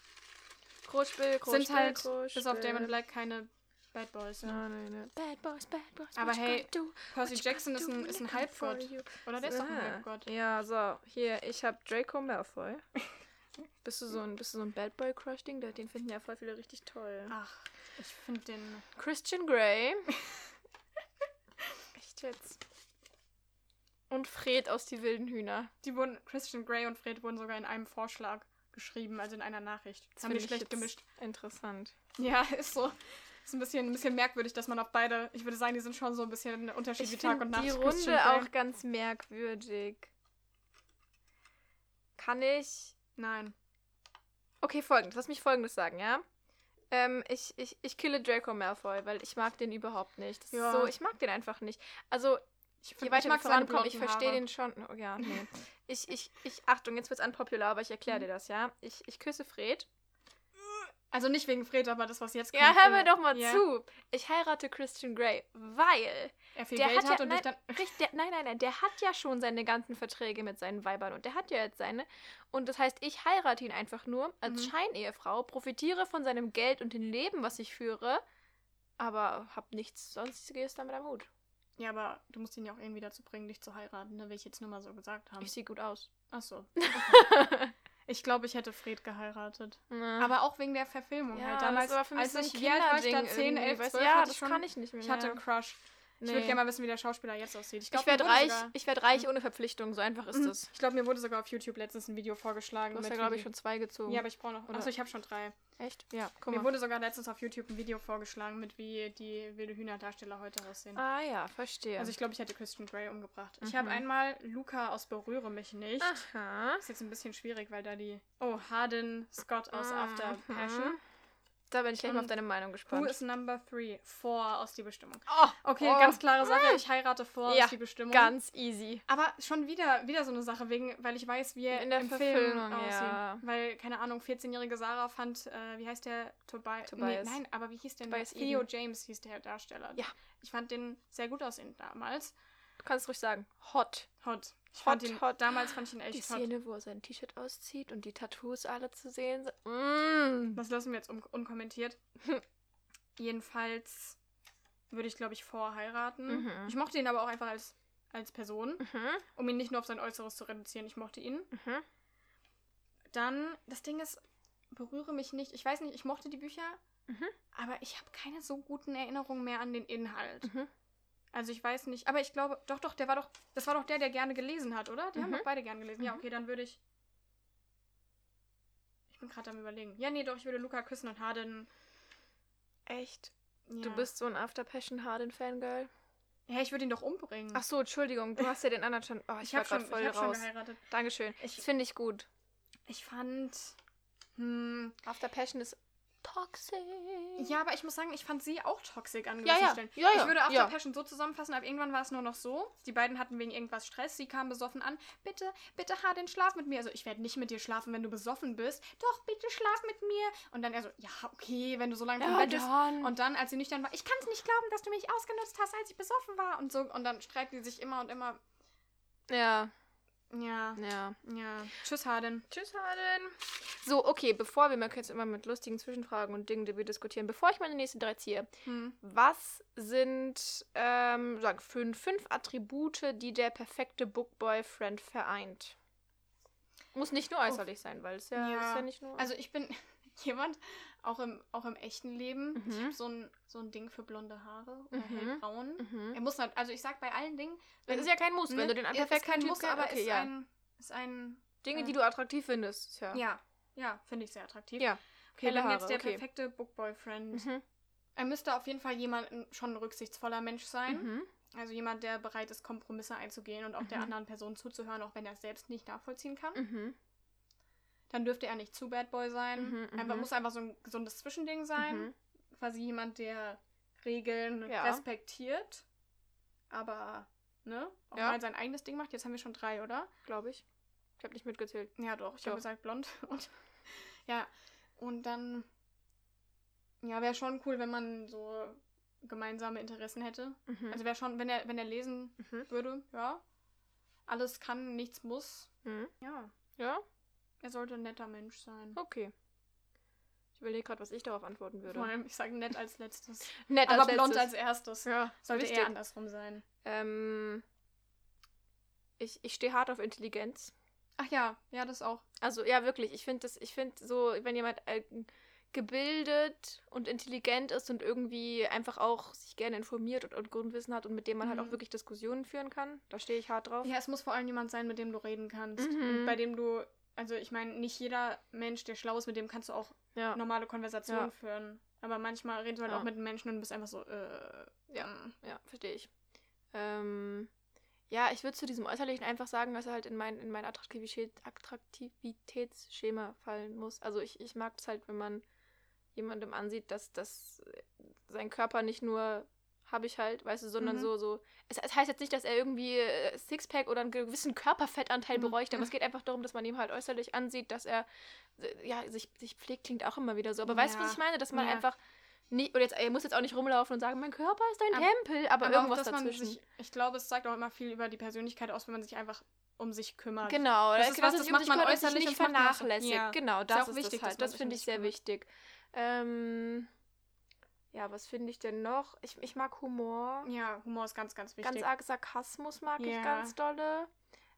Kruschspiel, Kruschspiel, Sind halt Kruschspiel. bis auf Damon Black keine Bad Boys. Ja. Nein, nein, nein. Bad Boys, Bad Boys. Aber hey? Percy Jackson ist ein, ist ein Halbgott. Oder der ist doch ein Halbgott. Ja, so, hier, ich habe Draco Malfoy. bist du so ein, bist du so ein Bad Boy Crush Ding? Den finden ja voll viele richtig toll. Ach, ich finde den. Christian Grey. Echt jetzt. Und Fred aus Die wilden Hühner. Die wurden, Christian Grey und Fred wurden sogar in einem Vorschlag geschrieben, also in einer Nachricht. Das haben ich schlecht gemischt. Interessant. Ja, ist so. Ist ein bisschen, ein bisschen merkwürdig, dass man auf beide. Ich würde sagen, die sind schon so ein bisschen ein Unterschied Ich wie Tag und Nacht. die Runde auch ganz merkwürdig. Kann ich... Nein. Okay, folgendes. Lass mich folgendes sagen, ja? Ähm, ich, ich, ich kille Draco Malfoy, weil ich mag den überhaupt nicht. Das Ja. ist so, ich mag den einfach nicht. Also, Ich, je weiter wir vorankommen, ich verstehe den schon. Oh, ja, nee. ich, ich, ich, Achtung, jetzt wird's unpopular, aber ich erkläre dir das, ja? Ich, ich küsse Fred. Also nicht wegen Fred, aber das, was jetzt kommt. Ja, hör mir äh, doch mal ja. zu. Ich heirate Christian Grey, weil Er viel der Geld hat hat ja, und nein, dich dann. richtig, der, nein, nein, nein, der hat ja schon seine ganzen Verträge mit seinen Weibern und der hat ja jetzt seine. Und das heißt, ich heirate ihn einfach nur als Mhm. Scheinehefrau, profitiere von seinem Geld und dem Leben, was ich führe. aber hab nichts sonstiges damit am Hut. Ja, aber du musst ihn ja auch irgendwie dazu bringen, dich zu heiraten, ne? Will ich jetzt nur mal so gesagt haben. Ich sehe gut aus. Ach so. Ich glaube, ich hätte Fred geheiratet. Na. Aber auch wegen der Verfilmung ja, halt. Damals, das war für mich als so ein ich, war ich da? Kinderding 10, irgendwie, 11, weißt 12, du? Ja, das schon, kann ich nicht mehr. Ich hatte einen Crush. Ich Nee. würde gerne mal wissen, wie der Schauspieler jetzt aussieht. Ich, Ich werde reich, sogar- ich werd reich ohne Verpflichtung, so einfach ist Mhm. es. Ich glaube, mir wurde sogar auf YouTube letztens ein Video vorgeschlagen. Du hast ja, glaube ich, schon zwei gezogen. Ja, aber ich brauche noch. Oder- Achso, ich habe schon drei. Echt? Ja, guck Mir mal. wurde sogar letztens auf YouTube ein Video vorgeschlagen, mit wie die wilde Hühnerdarsteller heute aussehen. Ah ja, verstehe. Also ich glaube, ich hätte Christian Grey umgebracht. Ich Mhm. habe einmal Luca aus Berühre mich nicht. Aha. Ist jetzt ein bisschen schwierig, weil da die. Oh, Harden Scott aus After Mhm. Passion. Da bin ich gleich mal auf Und deine Meinung Who gespannt. is number three? Four aus die Bestimmung. oh, Okay, Oh. ganz klare Sache. Ich heirate Four Ja, aus die Bestimmung. ganz easy. Aber schon wieder, wieder so eine Sache, wegen, weil ich weiß, wie er In der im Film aussieht. ja. Weil, keine Ahnung, 14-jährige Sarah fand, äh, wie heißt der? Tobi Tobias. Nee, nein, aber wie hieß der? Tobias Theo Eden. James hieß der Darsteller. Ja. Ich fand den sehr gut aussehen damals. Du kannst ruhig sagen. Hot. Hot. Ich Hot, fand ihn, hot. Damals fand ich ihn echt Die hot. Szene, wo er sein T-Shirt auszieht und die Tattoos alle zu sehen sind. Mm. Das lassen wir jetzt un unkommentiert. Jedenfalls würde ich, glaube ich, vorheiraten. Mhm. Ich mochte ihn aber auch einfach als, als Person, Mhm. um ihn nicht nur auf sein Äußeres zu reduzieren. Ich mochte ihn. Mhm. Dann, das Ding ist, berühre mich nicht. Ich weiß nicht, ich mochte die Bücher, Mhm. aber ich habe keine so guten Erinnerungen mehr an den Inhalt. Also ich weiß nicht, aber ich glaube, doch, doch, der war doch, das war doch der, der gerne gelesen hat, oder? Die haben Mhm. doch beide gerne gelesen. Ja, Mhm. okay, dann würde ich. Ich bin gerade am überlegen. Ja, nee, doch, ich würde Luca küssen und Harden. Echt? Ja. Du bist so ein After Passion Harden Fangirl? Ja, ich würde ihn doch umbringen. Ach so, Entschuldigung, du hast ja den anderen schon. Oh, ich, ich war habe schon, gerade voll ich hab schon raus. geheiratet. Dankeschön. Ich- das finde ich gut. Ich fand. Hm, After Passion ist toxic. ja, aber ich muss sagen, ich fand sie auch toxisch an Ja, gewissen ja. Stellen. Ja, ja. Ich würde After Ja. Passion so zusammenfassen, aber irgendwann war es nur noch so. Die beiden hatten wegen irgendwas Stress. Sie kamen besoffen an. Bitte, bitte, Harden, schlaf mit mir. Also, ich werde nicht mit dir schlafen, wenn du besoffen bist. Doch, bitte, schlaf mit mir. Und dann er so, ja, okay, wenn du so lange ja, Bett bist. dann. Und dann, als sie nüchtern war, ich kann es nicht glauben, dass du mich ausgenutzt hast, als ich besoffen war. Und so. Und dann streiten die sich immer und immer. ja, Ja, ja. ja. Tschüss, Harden. Tschüss, Harden. So, okay, bevor wir mal jetzt immer mit lustigen Zwischenfragen und Dingen, die wir diskutieren, bevor ich meine nächsten drei ziehe, Hm. was sind, ähm, sag, fünf, fünf Attribute, die der perfekte Bookboyfriend vereint? Muss nicht nur äußerlich sein, weil es ja, Ja, ja nicht nur. Also ich bin jemand, auch im, auch im echten Leben, ich Mhm. habe so ein, so ein Ding für blonde Haare oder Mhm. hellbraun. mhm. Er muss halt, also ich sag bei allen Dingen, Das ist ja kein Muss, wenn ne, du den ist perfekten kein Typ Muss, aber okay, ist ja. ein, ist ein, Dinge, äh, die du attraktiv findest. Ja. ja, ja, finde ich sehr attraktiv. Ja. Okay, Helle dann Haare, jetzt der okay. perfekte Bookboyfriend. Mhm. Er müsste auf jeden Fall jemand, schon ein rücksichtsvoller Mensch sein. Mhm. Also jemand, der bereit ist, Kompromisse einzugehen und auch der Mhm. anderen Person zuzuhören, auch wenn er es selbst nicht nachvollziehen kann. Mhm. Dann dürfte er nicht zu Bad Boy sein. Mhm, einfach, mhm. muss einfach so ein gesundes Zwischending sein. Mhm. Quasi jemand, der Regeln Ja. respektiert. Aber, ne? Auch Ja. mal sein eigenes Ding macht. Jetzt haben wir schon drei, oder? Glaube ich. Ich habe nicht mitgezählt. Ja, doch. Ich habe gesagt blond. Und, ja. Und dann. Ja, wäre schon cool, wenn man so gemeinsame Interessen hätte. Mhm. Also wäre schon, wenn er, wenn er lesen mhm. würde, ja. Alles kann, nichts muss. Mhm. Ja. Ja, Er sollte ein netter Mensch sein. okay. Ich überlege gerade, was ich darauf antworten würde. Vor allem, ich sage nett als letztes. Nett Aber als blond letztes. als erstes. Ja, Sollte eher andersrum sein. Ähm, ich ich stehe hart auf Intelligenz. Ach ja, ja, das auch. Also ja, wirklich. Ich finde das, ich finde so, wenn jemand äh, gebildet und intelligent ist und irgendwie einfach auch sich gerne informiert und, und Grundwissen hat und mit dem man halt Mhm. auch wirklich Diskussionen führen kann, da stehe ich hart drauf. Ja, es muss vor allem jemand sein, mit dem du reden kannst. Mhm. Und bei dem du, also ich meine, nicht jeder Mensch, der schlau ist, mit dem kannst du auch Ja. normale Konversationen Ja. führen. Aber manchmal redest du halt Ja. auch mit Menschen und bist einfach so, äh, Ja. mm. Ja, verstehe ich. Ähm, ja, ich würde zu diesem Äußerlichen einfach sagen, dass er halt in mein, in mein Attraktivität, Attraktivitätsschema fallen muss. Also ich, ich mag es halt, wenn man jemandem ansieht, dass, dass sein Körper nicht nur habe ich halt, weißt du, sondern Mhm. so, so. Es, es heißt jetzt nicht, dass er irgendwie äh, Sixpack oder einen gewissen Körperfettanteil Mhm. bräuchte, aber es geht einfach darum, dass man ihm halt äußerlich ansieht, dass er ja, sich, sich pflegt, klingt auch immer wieder so. Aber weißt du, Ja. was ich meine? Dass man Ja. einfach nicht, oder jetzt, er muss jetzt auch nicht rumlaufen und sagen, mein Körper ist ein Aber- Tempel, aber, Aber irgendwas auch, dass man dazwischen. sich, ich glaube, es zeigt auch immer viel über die Persönlichkeit aus, wenn man sich einfach um sich kümmert. Genau, Das das, ist was, das macht man kümmert äußerlich nicht das vernachlässigt. Ja. Genau, Ist das auch ist wichtig, das halt. dass man Das finde ich sehr kümmert. wichtig. Ähm, Ja, was finde ich denn noch? Ich, ich mag Humor. Ja, Humor ist ganz, ganz wichtig. Ganz arg Sarkasmus mag ich Ja. ganz dolle.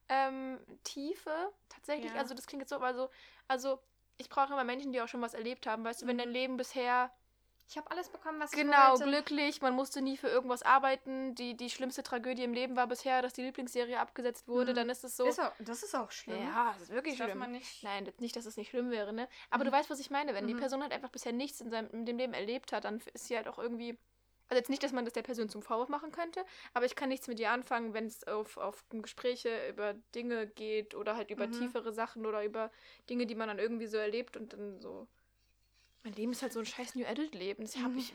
Ähm, Tiefe, tatsächlich. Ja. Also das klingt jetzt so, aber so, also ich brauche immer Menschen, die auch schon was erlebt haben. Weißt du, wenn Mhm. dein Leben bisher ich habe alles bekommen, was genau ich wollte. glücklich, man musste nie für irgendwas arbeiten, die, die schlimmste Tragödie im Leben war bisher, dass die Lieblingsserie abgesetzt wurde, Mhm. dann ist es so. Ist auch, das ist auch schlimm. ja, das ist wirklich das darf schlimm. man nicht. Nein, nicht, dass es nicht schlimm wäre, ne? Aber Mhm. du weißt, was ich meine. Wenn die Mhm. Person halt einfach bisher nichts in seinem in dem Leben erlebt hat, dann ist sie halt auch irgendwie. Also jetzt nicht, dass man das der Person zum Vorwurf machen könnte, aber ich kann nichts mit ihr anfangen, wenn es auf, auf Gespräche über Dinge geht oder halt über Mhm. tiefere Sachen oder über Dinge, die man dann irgendwie so erlebt und dann so. Mein Leben ist halt so ein scheiß New Adult Leben. Das hab Mhm. ich.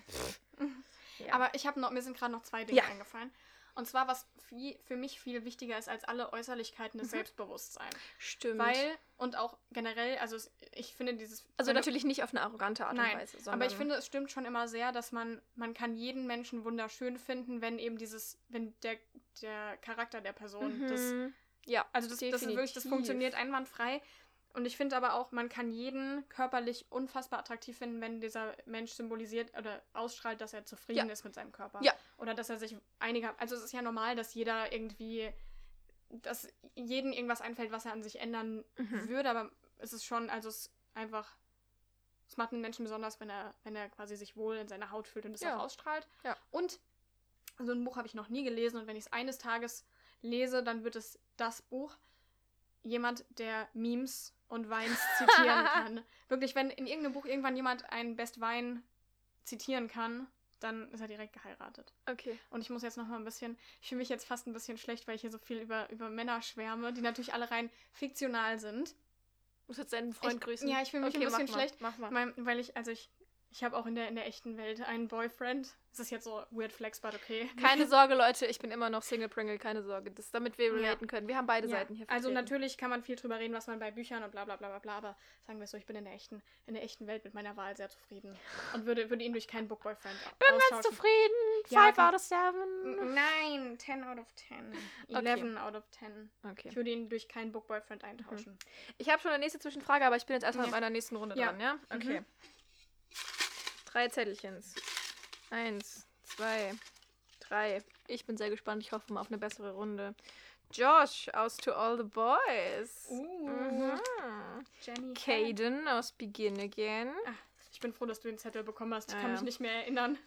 Ja. Aber ich habe noch, mir sind gerade noch zwei Dinge Ja. eingefallen. Und zwar, was viel, für mich viel wichtiger ist als alle Äußerlichkeiten, ist Mhm. Selbstbewusstsein. Stimmt. Weil, und auch generell, also ich finde dieses. also natürlich nicht auf eine arrogante Art Nein, und Weise, sondern. Aber ich finde, es stimmt schon immer sehr, dass man, man kann jeden Menschen wunderschön finden, wenn eben dieses, wenn der, der Charakter der Person, das, Mhm. ja, also das, das ist wirklich, das funktioniert einwandfrei. Und ich finde aber auch, man kann jeden körperlich unfassbar attraktiv finden, wenn dieser Mensch symbolisiert oder ausstrahlt, dass er zufrieden Ja. ist mit seinem Körper. Ja. Oder dass er sich einiger, also es ist ja normal, dass jeder irgendwie, dass jedem irgendwas einfällt, was er an sich ändern Mhm. würde, aber es ist schon, also es ist einfach, es macht einen Menschen besonders, wenn er, wenn er quasi sich wohl in seiner Haut fühlt und es Ja. auch ausstrahlt. Ja. Und so ein Buch habe ich noch nie gelesen und wenn ich es eines Tages lese, dann wird es das Buch jemand, der Memes und Weins zitieren kann. Wirklich, wenn in irgendeinem Buch irgendwann jemand einen Best Wein zitieren kann, dann ist er direkt geheiratet. Okay. Und ich muss jetzt noch mal ein bisschen, ich fühle mich jetzt fast ein bisschen schlecht, weil ich hier so viel über, über Männer schwärme, die natürlich alle rein fiktional sind. Muss jetzt deinen Freund Ich- grüßen. ja, ich fühle mich ein mach bisschen mal, schlecht. Mach mal. Mein, weil ich, also ich, ich habe auch in der, in der echten Welt einen Boyfriend. Das ist jetzt so weird flex, but okay. Keine Sorge, Leute, ich bin immer noch Single Pringle, keine Sorge. Das, damit wir Ja. relaten können. Wir haben beide Ja, Seiten hier Also vertreten. natürlich kann man viel drüber reden, was man bei Büchern und bla bla bla bla bla, aber sagen wir es so, ich bin in der echten, in der echten Welt mit meiner Wahl sehr zufrieden. Und würde, würde ihn durch keinen Book Boyfriend Bin ganz zufrieden. Ja, Five komm. out of seven. Nein, 10 out of 10. 11 out of 10. Okay. Ich würde ihn durch keinen Book Boyfriend eintauschen. Ich habe schon eine nächste Zwischenfrage, aber ich bin jetzt erstmal Ja. mit meiner nächsten Runde Ja. dran, ja? Mhm. Okay. Drei Zettelchens. Eins, zwei, drei. Ich bin sehr gespannt. Ich hoffe mal auf eine bessere Runde. Josh aus To All the Boys. Uh, Mhm. Jenny. Caden aus Begin Again. Ach, ich bin froh, dass du den Zettel bekommen hast. Ich Ja, kann ja. mich nicht mehr erinnern.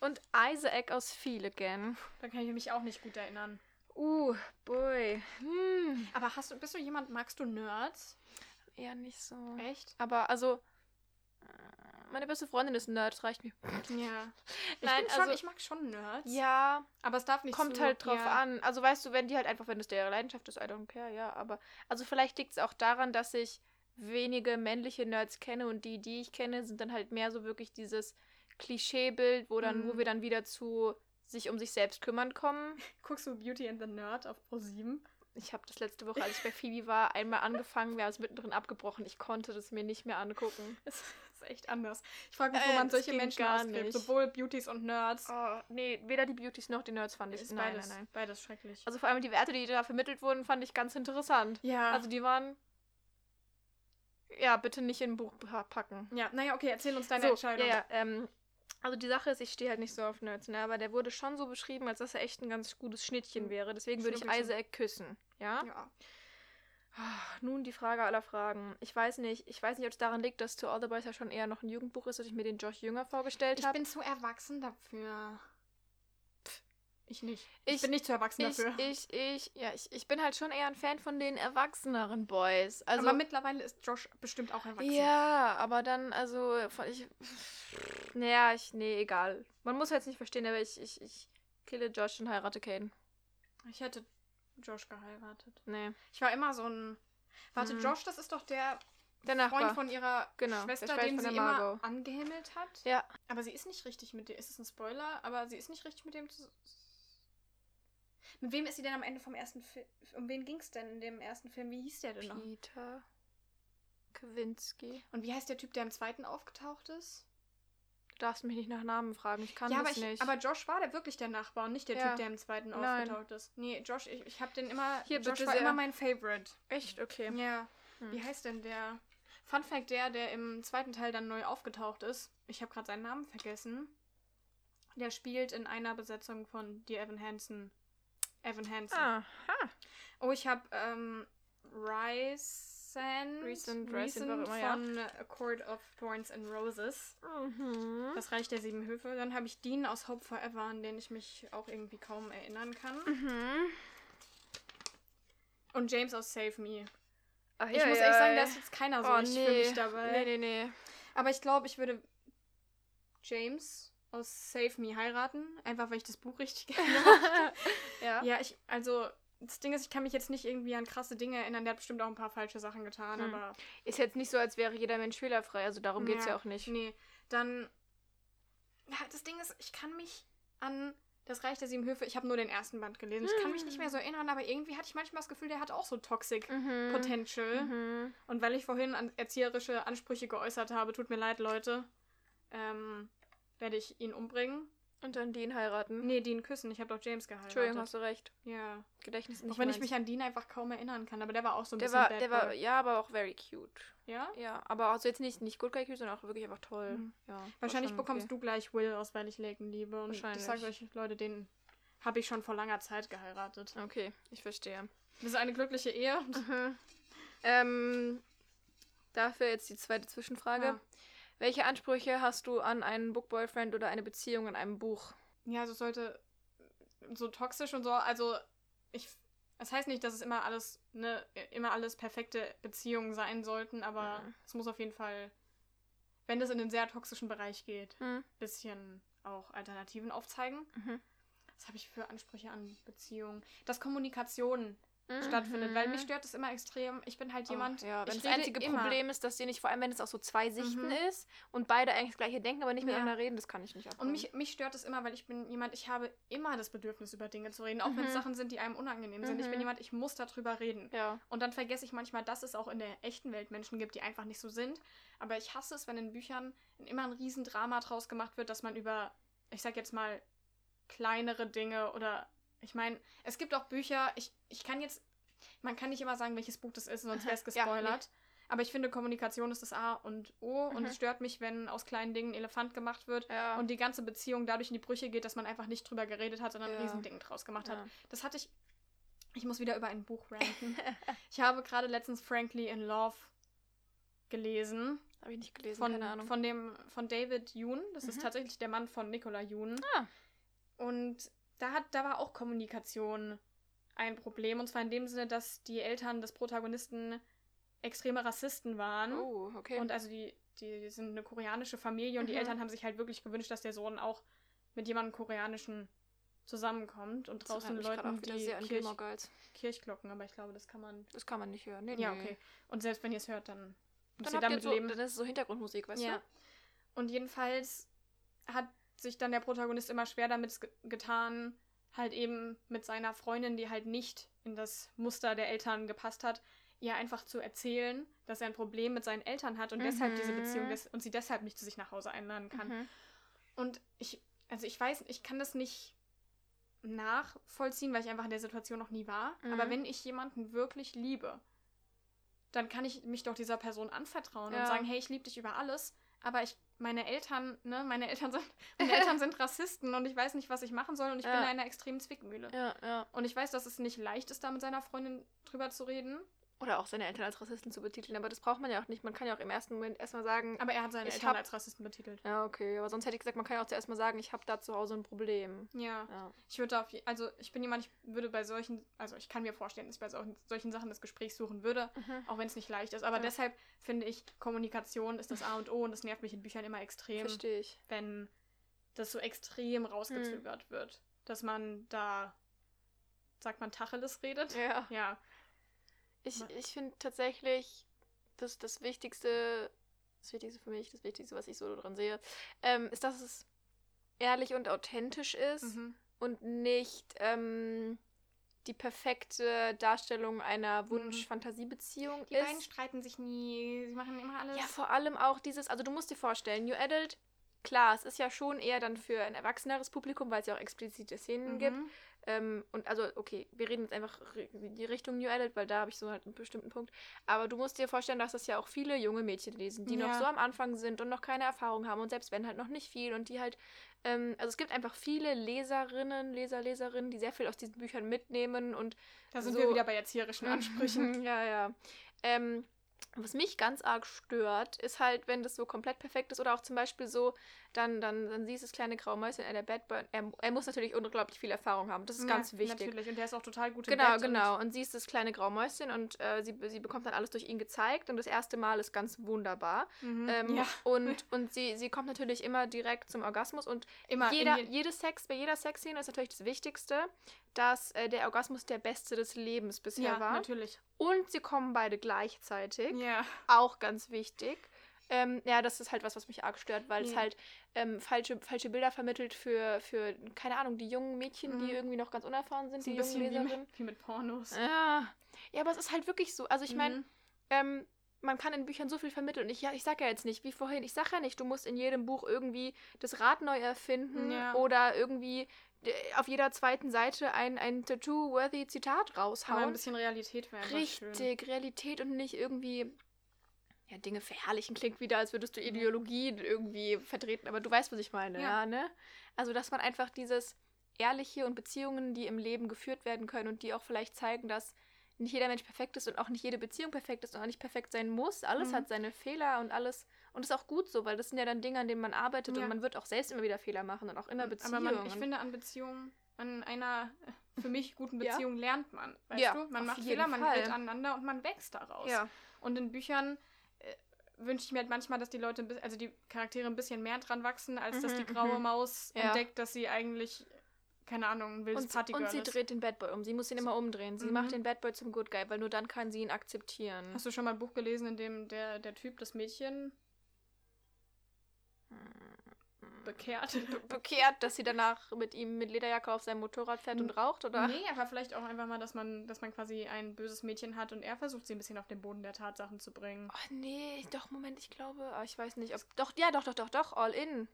Und Isaac aus Feel Again. Da kann ich mich auch nicht gut erinnern. Uh, boy. Hm. Aber hast du, bist du jemand, magst du Nerds? Eher nicht so. Echt? Aber also, meine beste Freundin ist ein Nerd, das reicht mir. Ja. Ich, Nein, bin schon, also- ich mag schon Nerds. Ja, Aber es darf nicht kommt zu, halt drauf ja. an. Also weißt du, wenn die halt einfach, wenn das deren Leidenschaft ist, I don't care, ja. Aber also vielleicht liegt es auch daran, dass ich wenige männliche Nerds kenne und die, die ich kenne, sind dann halt mehr so wirklich dieses Klischeebild, wo dann, wo Mhm. wir dann wieder zu sich um sich selbst kümmern kommen. Guckst du Beauty and the Nerd auf Pro7? Ich habe das letzte Woche, als ich bei Phoebe war, einmal angefangen, wir haben es mittendrin abgebrochen. Ich konnte das mir nicht mehr angucken. Es ist echt anders. Ich frage mich, wo Äh, man solche Menschen ausgräbt. Sowohl Beauties und Nerds. Oh, nee, weder die Beauties noch die Nerds fand ich. ist nein, beides, nein, nein. beides schrecklich. Also vor allem die Werte, die da vermittelt wurden, fand ich ganz interessant. ja. Also die waren. Ja, bitte nicht in ein Buch pa- packen. ja, naja, okay, erzähl uns deine so, Entscheidung. Ja, ja, ähm, also die Sache ist, ich stehe halt nicht so auf Nerds, ne? Aber der wurde schon so beschrieben, als dass er echt ein ganz gutes Schnittchen Mhm. wäre. Deswegen würde ich. Isaac küssen. Ja? Ja. Ah, Nun die Frage aller Fragen. Ich weiß nicht, ich weiß nicht, ob es daran liegt, dass To All the Boys ja schon eher noch ein Jugendbuch ist und ich mir den Josh Jünger vorgestellt Ich habe. bin zu erwachsen dafür. Ich nicht. Ich, Ich- bin nicht zu erwachsen Ich, dafür. ich, ich, ja, ich, ich bin halt schon eher ein Fan von den erwachseneren Boys. Also, Aber mittlerweile ist Josh bestimmt auch erwachsen. Ja, aber dann, also, ich. Naja, ich. Nee, egal. Man muss jetzt nicht verstehen, aber ich, ich, ich kille Josh und heirate Caden. Ich hätte Josh geheiratet. Nee. Ich war immer so ein. Warte, Mhm. Josh, das ist doch der Der Freund von ihrer Genau, Schwester, den sie immer angehimmelt hat. Ja. Aber sie ist nicht richtig mit dem. Ist es ein Spoiler? Aber sie ist nicht richtig mit dem. zu- Mit wem ist sie denn am Ende vom ersten Film? Um wen ging es denn in dem ersten Film? Wie hieß der denn noch? Peter Kowinski. Und wie heißt der Typ, der im zweiten aufgetaucht ist? Du darfst mich nicht nach Namen fragen. Ich kann ja, aber, das ich, nicht. aber Josh war der wirklich der Nachbar und nicht der Ja. Typ, der im zweiten Nein. aufgetaucht ist. Nee, Josh, ich, ich habe den immer. Hier, Josh bitte war sehr. immer mein Favorite. Echt? Okay. Ja. Hm. Wie heißt denn der? Fun Fact: der, der im zweiten Teil dann neu aufgetaucht ist. Ich habe gerade seinen Namen vergessen. Der spielt in einer Besetzung von die Evan Hansen. Evan Hansen. Aha. Oh, ich habe ähm, Rysand, Rysand, Rysand, Rysand warum immer, ja. von A Court of Thorns and Roses. Mhm. Das Reich der Sieben Höfe. Dann habe ich Dean aus Hope Forever, an den ich mich auch irgendwie kaum erinnern kann. Mhm. Und James aus Save Me. Ach, Ich ja, muss ja, ehrlich sagen, da ist jetzt keiner so oh, nee. für mich dabei. Nee, nee, nee. Aber ich glaube, ich würde James aus Save Me heiraten. Einfach, weil ich das Buch richtig gerne ja. Ja, ich, also, das Ding ist, ich kann mich jetzt nicht irgendwie an krasse Dinge erinnern. Der hat bestimmt auch ein paar falsche Sachen getan, Hm. aber. Ist jetzt nicht so, als wäre jeder Mensch fehlerfrei. Also darum geht's ja auch nicht. Nee, dann. Ja, das Ding ist, ich kann mich an das Reich der Sieben Höfe, ich habe nur den ersten Band gelesen. Ich kann mich nicht mehr so erinnern, aber irgendwie hatte ich manchmal das Gefühl, der hat auch so Toxic Mhm. Potential. Mhm. Und weil ich vorhin an erzieherische Ansprüche geäußert habe, tut mir leid, Leute, ähm, werde ich ihn umbringen. Und dann Dean heiraten. Nee, Dean küssen. Ich habe doch James geheiratet. Entschuldigung, hast du recht. Ja. Gedächtnis ist nicht Auch wenn ich mich an Dean einfach kaum erinnern kann, aber der war auch so ein der bisschen war, Bad der war, Boy. ja, aber auch very cute. Ja? Ja, aber also jetzt nicht, nicht good guy cute, sondern auch wirklich einfach toll. Mhm. Ja, war Wahrscheinlich bekommst okay. du gleich Will aus Weil ich Laken liebe. Und ich Wahrscheinlich. sage euch, Leute, den habe ich schon vor langer Zeit geheiratet. Okay, ich verstehe. Das ist eine glückliche Ehe. Mhm. Ähm, dafür jetzt die zweite Zwischenfrage. Ja. Welche Ansprüche hast du an einen Bookboyfriend oder eine Beziehung in einem Buch? Ja, also es sollte so toxisch und so, also ich das heißt nicht, dass es immer alles, ne, immer alles perfekte Beziehungen sein sollten, aber Mhm. es muss auf jeden Fall, wenn es in den sehr toxischen Bereich geht, Hm? bisschen auch Alternativen aufzeigen. Mhm. Was habe ich für Ansprüche an Beziehungen? Dass Kommunikation stattfindet, weil mich stört es immer extrem. Ich bin halt jemand, Oh, ja, wenn das einzige immer. Problem ist, dass sie nicht, vor allem wenn es aus so zwei Sichten Mhm. ist und beide eigentlich das gleiche denken, aber nicht Ja. miteinander reden, das kann ich nicht ab. Und mich, mich stört es immer, weil ich bin jemand, ich habe immer das Bedürfnis, über Dinge zu reden, auch wenn es Mhm. Sachen sind, die einem unangenehm sind. Ich bin Mhm. jemand, ich muss darüber reden. Ja. Und dann vergesse ich manchmal, dass es auch in der echten Welt Menschen gibt, die einfach nicht so sind. Aber ich hasse es, wenn in Büchern immer ein Riesendrama draus gemacht wird, dass man über, ich sag jetzt mal, kleinere Dinge oder, ich meine, es gibt auch Bücher, ich, ich kann jetzt, man kann nicht immer sagen, welches Buch das ist, sonst wäre es Ja, gespoilert. Aber ich finde, Kommunikation ist das A und O und Mhm. es stört mich, wenn aus kleinen Dingen ein Elefant gemacht wird Ja. und die ganze Beziehung dadurch in die Brüche geht, dass man einfach nicht drüber geredet hat, sondern Ja. ein Riesending draus gemacht hat. Ja. Das hatte ich. Ich muss wieder über ein Buch ranten. ich habe gerade letztens Frankly in Love gelesen. Habe ich nicht gelesen, Von, keine Ahnung. von dem von David Yoon. Das ist Mhm. tatsächlich der Mann von Nicola Yoon. Ah. Und da hat, da war auch Kommunikation ein Problem. Und zwar in dem Sinne, dass die Eltern des Protagonisten extreme Rassisten waren. oh, okay. Und also die, die sind eine koreanische Familie und die Mhm. Eltern haben sich halt wirklich gewünscht, dass der Sohn auch mit jemandem koreanischen zusammenkommt und draußen Leuten auch wieder die sehr an Kirch. Kirchglocken, aber ich glaube, das kann man. Das kann man nicht hören. Nee, Ja, nee. okay. Und selbst wenn ihr es hört, dann müsst Dann ihr habt ihr damit so, leben. dann ist es so Hintergrundmusik, weißt ja. Und jedenfalls hat sich dann der Protagonist immer schwer damit ge getan, halt eben mit seiner Freundin, die halt nicht in das Muster der Eltern gepasst hat, ihr einfach zu erzählen, dass er ein Problem mit seinen Eltern hat und deshalb diese Mhm. Beziehung des und sie deshalb nicht zu sich nach Hause einladen kann. Mhm. Und ich, also ich weiß, ich kann das nicht nachvollziehen, weil ich einfach in der Situation noch nie war. Mhm. Aber wenn ich jemanden wirklich liebe, dann kann ich mich doch dieser Person anvertrauen Ja. und sagen, hey, ich liebe dich über alles, aber ich, meine Eltern, ne, meine Eltern sind, meine Eltern sind Rassisten und ich weiß nicht, was ich machen soll und ich bin Ja. in einer extremen Zwickmühle. Ja, ja. Und ich weiß, dass es nicht leicht ist, da mit seiner Freundin drüber zu reden. Oder auch seine Eltern als Rassisten zu betiteln, aber das braucht man ja auch nicht. Man kann ja auch im ersten Moment erstmal sagen, Aber er hat seine Eltern hab- als Rassisten betitelt. ja, okay, aber sonst hätte ich gesagt, man kann ja auch zuerst mal sagen, ich habe da zu Hause ein Problem. Ja. Ja. Ich würde auf, also ich bin jemand, ich würde bei solchen, also ich kann mir vorstellen, dass ich bei solchen, solchen Sachen das Gespräch suchen würde, Mhm. auch wenn es nicht leicht ist. Aber Ja. deshalb finde ich, Kommunikation ist das A und O und das nervt mich in Büchern immer extrem, Verstehe ich. wenn das so extrem rausgezögert wird. Dass man da, sagt man, Tacheles redet. Ja. Ja. Ich, ich finde tatsächlich, dass das Wichtigste, das Wichtigste für mich, das Wichtigste, was ich so dran sehe, ähm, ist, dass es ehrlich und authentisch ist Mhm. und nicht ähm, die perfekte Darstellung einer Wunsch-Fantasie-Beziehung Die beiden ist. streiten sich nie, sie machen immer alles. Ja, vor allem auch dieses, also du musst dir vorstellen, New Adult, klar, es ist ja schon eher dann für ein erwachseneres Publikum, weil es ja auch explizite Szenen Mhm. gibt. Ähm, und also, okay, wir reden jetzt einfach in die Richtung New Adult, weil da habe ich so halt einen bestimmten Punkt. Aber du musst dir vorstellen, dass das ja auch viele junge Mädchen lesen, die noch Ja. so am Anfang sind und noch keine Erfahrung haben und selbst wenn halt noch nicht viel und die halt Ähm, also es gibt einfach viele Leserinnen, Leser, Leserinnen, die sehr viel aus diesen Büchern mitnehmen und Da sind so- wir wieder bei erzieherischen Ansprüchen. ja, ja. Ähm, was mich ganz arg stört, ist halt, wenn das so komplett perfekt ist oder auch zum Beispiel so, dann, dann, dann siehst du das kleine graue Mäuschen, äh, der Boy. Er, er muss natürlich unglaublich viel Erfahrung haben. Das ist ganz Ja, wichtig. Natürlich. Und der ist auch total gut Genau, genau. Und sie ist das kleine graue Mäuschen und äh, sie, sie bekommt dann alles durch ihn gezeigt und das erste Mal ist ganz wunderbar. Und, mhm. Ähm, ja, Und, und sie, sie kommt natürlich immer direkt zum Orgasmus und immer. jeder, je- jede Sex, bei jeder Sexszene ist natürlich das Wichtigste, dass äh, der Orgasmus der beste des Lebens bisher ja, war. natürlich. Und sie kommen beide gleichzeitig. Ja. Auch ganz wichtig. Ähm, ja, das ist halt was, was mich arg stört, weil es Ja. halt ähm, falsche, falsche Bilder vermittelt für, für, keine Ahnung, die jungen Mädchen, die Mhm. irgendwie noch ganz unerfahren sind, die jungen bisschen wie Leserinnen. mit, wie mit Pornos. Ja. ja, aber es ist halt wirklich so. Also ich meine, Mhm. ähm, man kann in Büchern so viel vermitteln. Und ich, ja, ich sag ja jetzt nicht, wie vorhin, ich sag ja nicht, du musst in jedem Buch irgendwie das Rad neu erfinden Ja. oder irgendwie auf jeder zweiten Seite ein, ein Tattoo-worthy Zitat Aber ein raushauen. bisschen Realität wäre einfach schön. Richtig, Realität und nicht irgendwie. Ja, Dinge verherrlichen klingt wieder, als würdest du Ideologien irgendwie vertreten, aber du weißt, was ich meine, ja, Ja. ne? Also, dass man einfach dieses Ehrliche und Beziehungen, die im Leben geführt werden können und die auch vielleicht zeigen, dass nicht jeder Mensch perfekt ist und auch nicht jede Beziehung perfekt ist und auch nicht perfekt sein muss. Alles Mhm. hat seine Fehler und alles. Und ist auch gut so, weil das sind ja dann Dinge, an denen man arbeitet Ja. und man wird auch selbst immer wieder Fehler machen und auch in der Beziehung. Aber man, ich finde, an Beziehungen, an einer für mich guten Ja. Beziehung lernt man. Weißt Ja, du? Man macht Fehler, man Fall. gerät aneinander und man wächst daraus. ja. Und in Büchern wünsche ich mir halt manchmal, dass die Leute, also die Charaktere ein bisschen mehr dran wachsen, als dass die Mhm, graue mhm. Maus Ja. entdeckt, dass sie eigentlich, keine Ahnung, ein wildes Und, Partygirl und sie ist. dreht den Bad Boy um. Sie muss ihn immer umdrehen. Sie Mhm. macht den Bad Boy zum Good Guy, weil nur dann kann sie ihn akzeptieren. Hast du schon mal ein Buch gelesen, in dem der, der Typ das Mädchen bekehrt? Be bekehrt, dass sie danach mit ihm mit Lederjacke auf seinem Motorrad fährt und raucht, oder? Nee, aber vielleicht auch einfach mal, dass man, dass man quasi ein böses Mädchen hat und er versucht, sie ein bisschen auf den Boden der Tatsachen zu bringen. Oh, nee, doch, Moment, ich glaube, ah, ich weiß nicht. Ob, doch, ja, doch, doch, doch, doch, All In.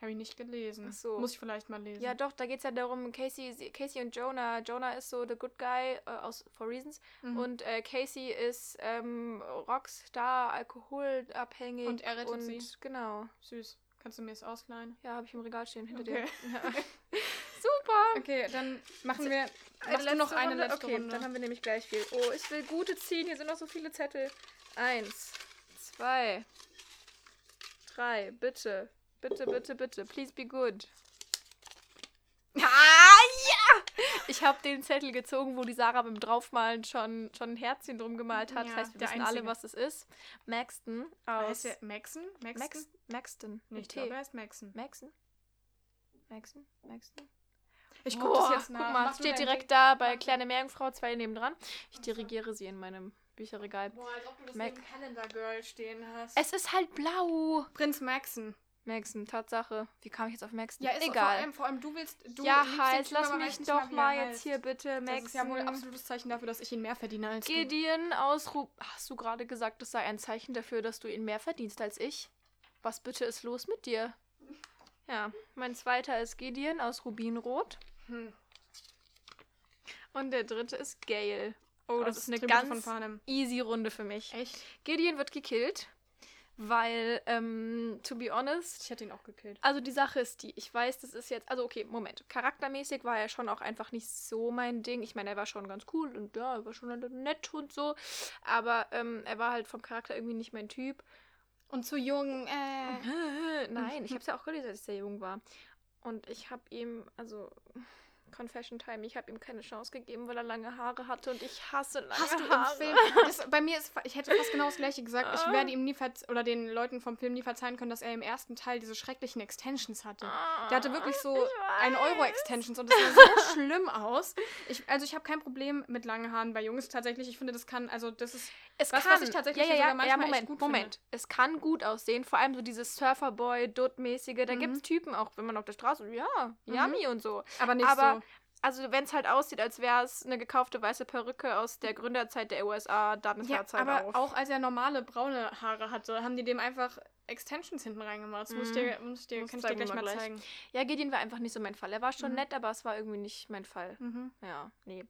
Habe ich nicht gelesen. Ach so. Muss ich vielleicht mal lesen. Ja, doch, da geht es ja darum, Casey, Casey und Jonah. Jonah ist so the good guy äh, aus For Reasons. Mhm. Und äh, Casey ist ähm, Rockstar, alkoholabhängig. Und er rettet und, sie. Genau. Süß. Kannst du mir das ausleihen? Ja, habe ich im Regal stehen hinter Okay. dir. Ja. Super. Okay, dann machen wir. Eine noch eine Runde? letzte okay, Runde? dann haben wir nämlich gleich viel. Oh, ich will gute ziehen. Hier sind noch so viele Zettel. Eins, zwei, drei. Bitte. Bitte, bitte, bitte. Please be good. Ah! Ich habe den Zettel gezogen, wo die Sarah beim Draufmalen schon, schon ein Herzchen drum gemalt hat. Ja, das heißt, wir wissen alle, Einzige. was es ist. Maxton aus... Heißt Maxon? Maxon? Max, Maxton. Nee, ich T. glaube, er heißt Maxon. Maxton? Maxton? Maxton? Ich gucke das jetzt nach. Guck mal, steht direkt da bei Kleine Meerjungfrau 2 nebendran. Ich dirigiere sie in meinem Bücherregal. Boah, als ob du das Mac- Calendar Girl stehen hast. Es ist halt blau. Prinz Maxon. Maxton, Tatsache. Wie kam ich jetzt auf Maxton? Ja, ist Vor Egal. allem, vor allem du willst. Du ja, Typen, lass mich nicht doch mal jetzt heißt. hier bitte Das ist ja wohl Maxton. absolutes Zeichen dafür, dass ich ihn mehr verdiene als du. Gideon aus Ru Hast du gerade gesagt, das sei ein Zeichen dafür, dass du ihn mehr verdienst als ich? Was bitte ist los mit dir? Ja, mein zweiter ist Gideon aus Rubinrot. Hm. Und der dritte ist Gale. Oh, das Aus ist eine ganz easy Runde für mich. Echt? Gideon wird gekillt, weil, ähm, to be honest, Ich hätte ihn auch gekillt. also die Sache ist die, ich weiß, das ist jetzt, also okay, Moment, charaktermäßig war er schon auch einfach nicht so mein Ding. Ich meine, er war schon ganz cool und ja, er war schon nett und so, aber ähm, er war halt vom Charakter irgendwie nicht mein Typ. Und zu jung, äh. Nein, ich habe es ja auch gelesen, als ich sehr jung war. Und ich habe ihm, also Confession Time, ich habe ihm keine Chance gegeben, weil er lange Haare hatte und ich hasse lange Hast du im Haare. Film. Das, bei mir ist. Ich hätte fast genau das gleiche gesagt. Ich werde ihm nie oder den Leuten vom Film nie verzeihen können, dass er im ersten Teil diese schrecklichen Extensions hatte. Der hatte wirklich so Ah, ein weiß. Euro-Extensions und das sah so schlimm aus. Ich, also ich habe kein Problem mit langen Haaren bei Jungs tatsächlich. Ich finde, das kann, also das ist. Es Was, kann, was ich tatsächlich ja, ja, ja, manchmal ja, Moment, gut Moment. Es kann gut aussehen, vor allem so dieses Surferboy, Dutt-mäßige. Da Mhm. gibt es Typen auch, wenn man auf der Straße, ja, Mhm. yummy und so. Aber nicht Aber so. Also wenn es halt aussieht, als wäre es eine gekaufte weiße Perücke aus der Gründerzeit der USA, dann ist Ja, halt aber auf. auch als er normale braune Haare hatte, haben die dem einfach Extensions hinten reingemacht. Das muss ich Mhm. dir, muss ich dir, Musst kann ich dir gleich mal gleich. zeigen. Ja, Gideon war einfach nicht so mein Fall. Er war schon Mhm. nett, aber es war irgendwie nicht mein Fall. Mhm. Ja, nee.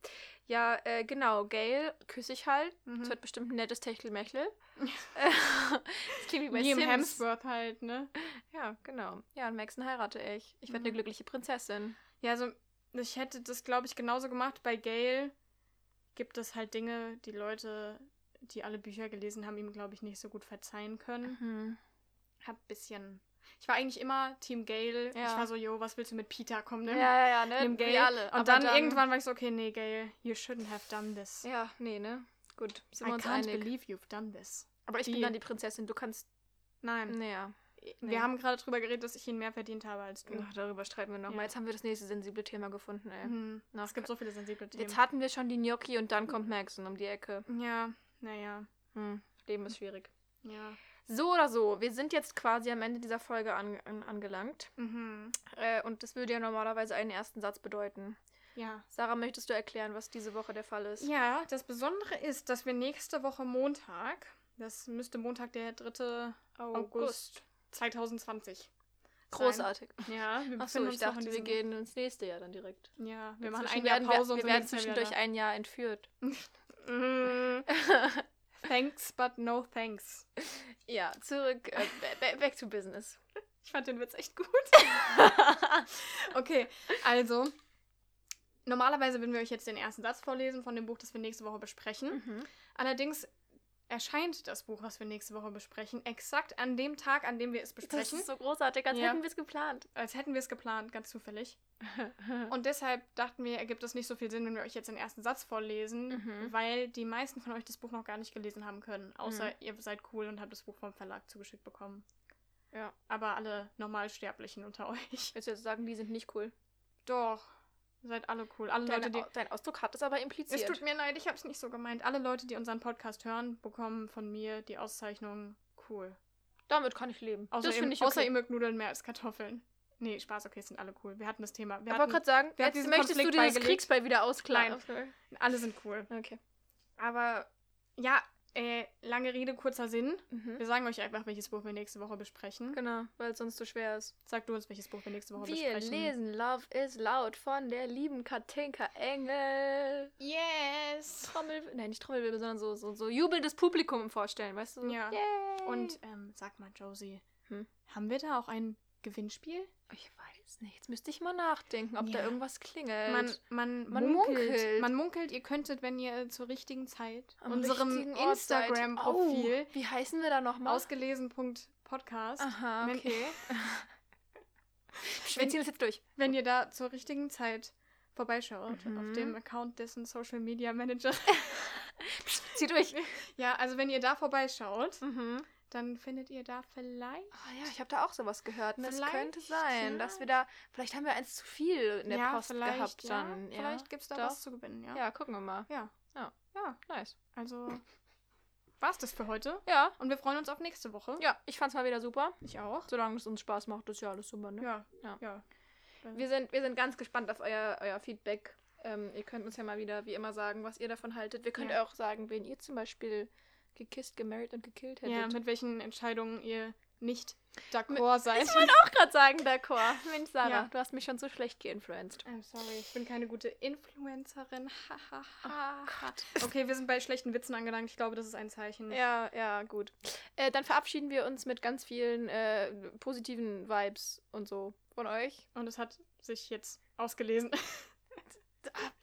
Ja, äh, genau. Gail küsse ich halt. Mhm. Es wird bestimmt ein nettes Techtelmechtel. Das klingt wie bei Liam Sims. Hemsworth halt, ne? Ja, genau. Ja, und Maxon heirate ich. Ich werde Mhm. eine glückliche Prinzessin. Ja, also ich hätte das, glaube ich, genauso gemacht. Bei Gail gibt es halt Dinge, die Leute, die alle Bücher gelesen haben, ihm, glaube ich, nicht so gut verzeihen können. Mhm. Hab ein bisschen. Ich war eigentlich immer Team Gail. Ja. Ich war so, yo, was willst du mit Peter? Komm, Ja, nimm, ja, ja, ne? nimm Gail. alle. Und Aber dann, irgendwann war ich so, okay, nee, Gail, you shouldn't have done this. Ja, nee, ne? Gut, sind I wir uns can't einig. believe you've done this. Aber ich die- bin dann die Prinzessin. Du kannst. Nein. Naja. Wir nee. haben gerade drüber geredet, dass ich ihn mehr verdient habe als du. Ja, darüber streiten wir noch Ja. Jetzt haben wir das nächste sensible Thema gefunden, ey. Mhm. Na, Es gibt so viele sensible Themen. Jetzt hatten wir schon die Gnocchi und dann kommt Maxon um die Ecke. ja, naja. Hm, Leben ist schwierig. Ja. So oder so, wir sind jetzt quasi am Ende dieser Folge an, an, angelangt. Mhm. Äh, und das würde ja normalerweise einen ersten Satz bedeuten. Ja. Sarah, möchtest du erklären, was diese Woche der Fall ist? Ja, das Besondere ist, dass wir nächste Woche Montag, das müsste Montag der 3. August 2020. sein. Großartig. Ja, wir Achso, ich dachte, wir gehen ins nächste Jahr dann direkt. Ja, wir machen Dazwischen ein Jahr Pause wir, und wir werden zwischendurch ein Jahr entführt. Thanks, but no thanks. Ja, zurück, äh, ba- back to business. Ich fand den Witz echt gut. okay, also, normalerweise würden wir euch jetzt den ersten Satz vorlesen von dem Buch, das wir nächste Woche besprechen. Mhm. Allerdings erscheint das Buch, was wir nächste Woche besprechen, exakt an dem Tag, an dem wir es Das besprechen. ist so großartig, als Ja. hätten wir es geplant. als hätten wir es geplant, ganz zufällig. Und deshalb dachten wir, ergibt es nicht so viel Sinn, wenn wir euch jetzt den ersten Satz vorlesen, Mhm. weil die meisten von euch das Buch noch gar nicht gelesen haben können. Außer Mhm. ihr seid cool und habt das Buch vom Verlag zugeschickt bekommen. Ja. Aber alle Normalsterblichen unter euch. Willst du jetzt sagen, die sind nicht cool? Doch. Ihr seid alle cool. Alle Leute, Dein, die. Dein Ausdruck hat es aber Es impliziert. tut mir leid, ich habe es nicht so gemeint. Alle Leute, die unseren Podcast hören, bekommen von mir die Auszeichnung cool. Damit kann ich leben. Außer, das ihr, ich außer okay. ihr mögt Nudeln mehr als Kartoffeln. Nee, Spaß, okay, es sind alle cool. Wir hatten das Thema. Wir Ich wollte hatten, gerade sagen, hat jetzt diesen möchtest du Konflikt dieses beigelegt? Kriegsball wieder ausklagen. alle sind cool. Okay. Aber ja, äh, lange Rede, kurzer Sinn. Mhm. Wir sagen euch einfach, welches Buch wir nächste Woche besprechen. Genau, weil es sonst so schwer ist. Sag du uns, welches Buch wir nächste Woche Wir besprechen. lesen Love is Loud von der lieben Katinka Engel. Yes! Trommel, nein, nicht Trommelwirbel, sondern so, so, so jubelndes Publikum vorstellen, weißt du? Ja. Yay. Und ähm, sag mal, Josie, Hm? haben wir da auch ein Gewinnspiel? ich weiß nicht, jetzt müsste ich mal nachdenken, ob da Ja. irgendwas klingelt. Man, man, Man munkelt. munkelt. Man munkelt, ihr könntet, wenn ihr zur richtigen Zeit Am unserem. Instagram-Profil Oh, wie heißen wir da nochmal? ausgelesen.podcast, Aha, wenn- okay. Wir ziehen das jetzt durch. wenn ihr da zur richtigen Zeit vorbeischaut, Mhm. auf dem Account dessen Social Media Manager. Zieh durch. ja, also wenn ihr da vorbeischaut, Mhm. Dann findet ihr da vielleicht. Ah ja, ich habe da auch sowas gehört. Und das könnte sein, ja. dass wir da, vielleicht haben wir eins zu viel in der ja, Post vielleicht, gehabt ja, dann. Ja, Vielleicht gibt es da doch. was zu gewinnen, ja. Ja, gucken wir mal. Ja. Ja. Ja, Nice. also war's das für heute. Ja. Und wir freuen uns auf nächste Woche. Ja, ich fand's mal wieder super. Ich auch. Solange es uns Spaß macht, ist ja alles super, ne? Ja, Ja. ja. Wir sind, wir sind ganz gespannt auf euer, euer Feedback. Ähm, ihr könnt uns ja mal wieder, wie immer, sagen, was ihr davon haltet. Wir könnt auch sagen, wen ihr zum Beispiel gekisst, gemarried und gekillt hättet. Ja, mit welchen Entscheidungen ihr nicht d'accord seid. ich wollte auch gerade sagen, d'accord. Mensch, Sarah, Ja. du hast mich schon so schlecht geinfluenced. I'm sorry, ich bin keine gute Influencerin. Oh. Okay, wir sind bei schlechten Witzen angelangt. Ich glaube, das ist ein Zeichen. Ja, ja, gut. Äh, dann verabschieden wir uns mit ganz vielen äh, positiven Vibes und so von euch. Und es hat sich jetzt ausgelesen.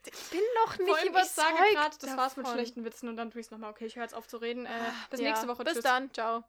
Ich bin noch nicht Vor allem, ich sage überzeugt gerade, das war's mit schlechten Witzen und dann tue ich es nochmal. Okay, ich höre jetzt auf zu reden. Äh, bis Ja, nächste Woche. Bis Tschüss. dann. Ciao.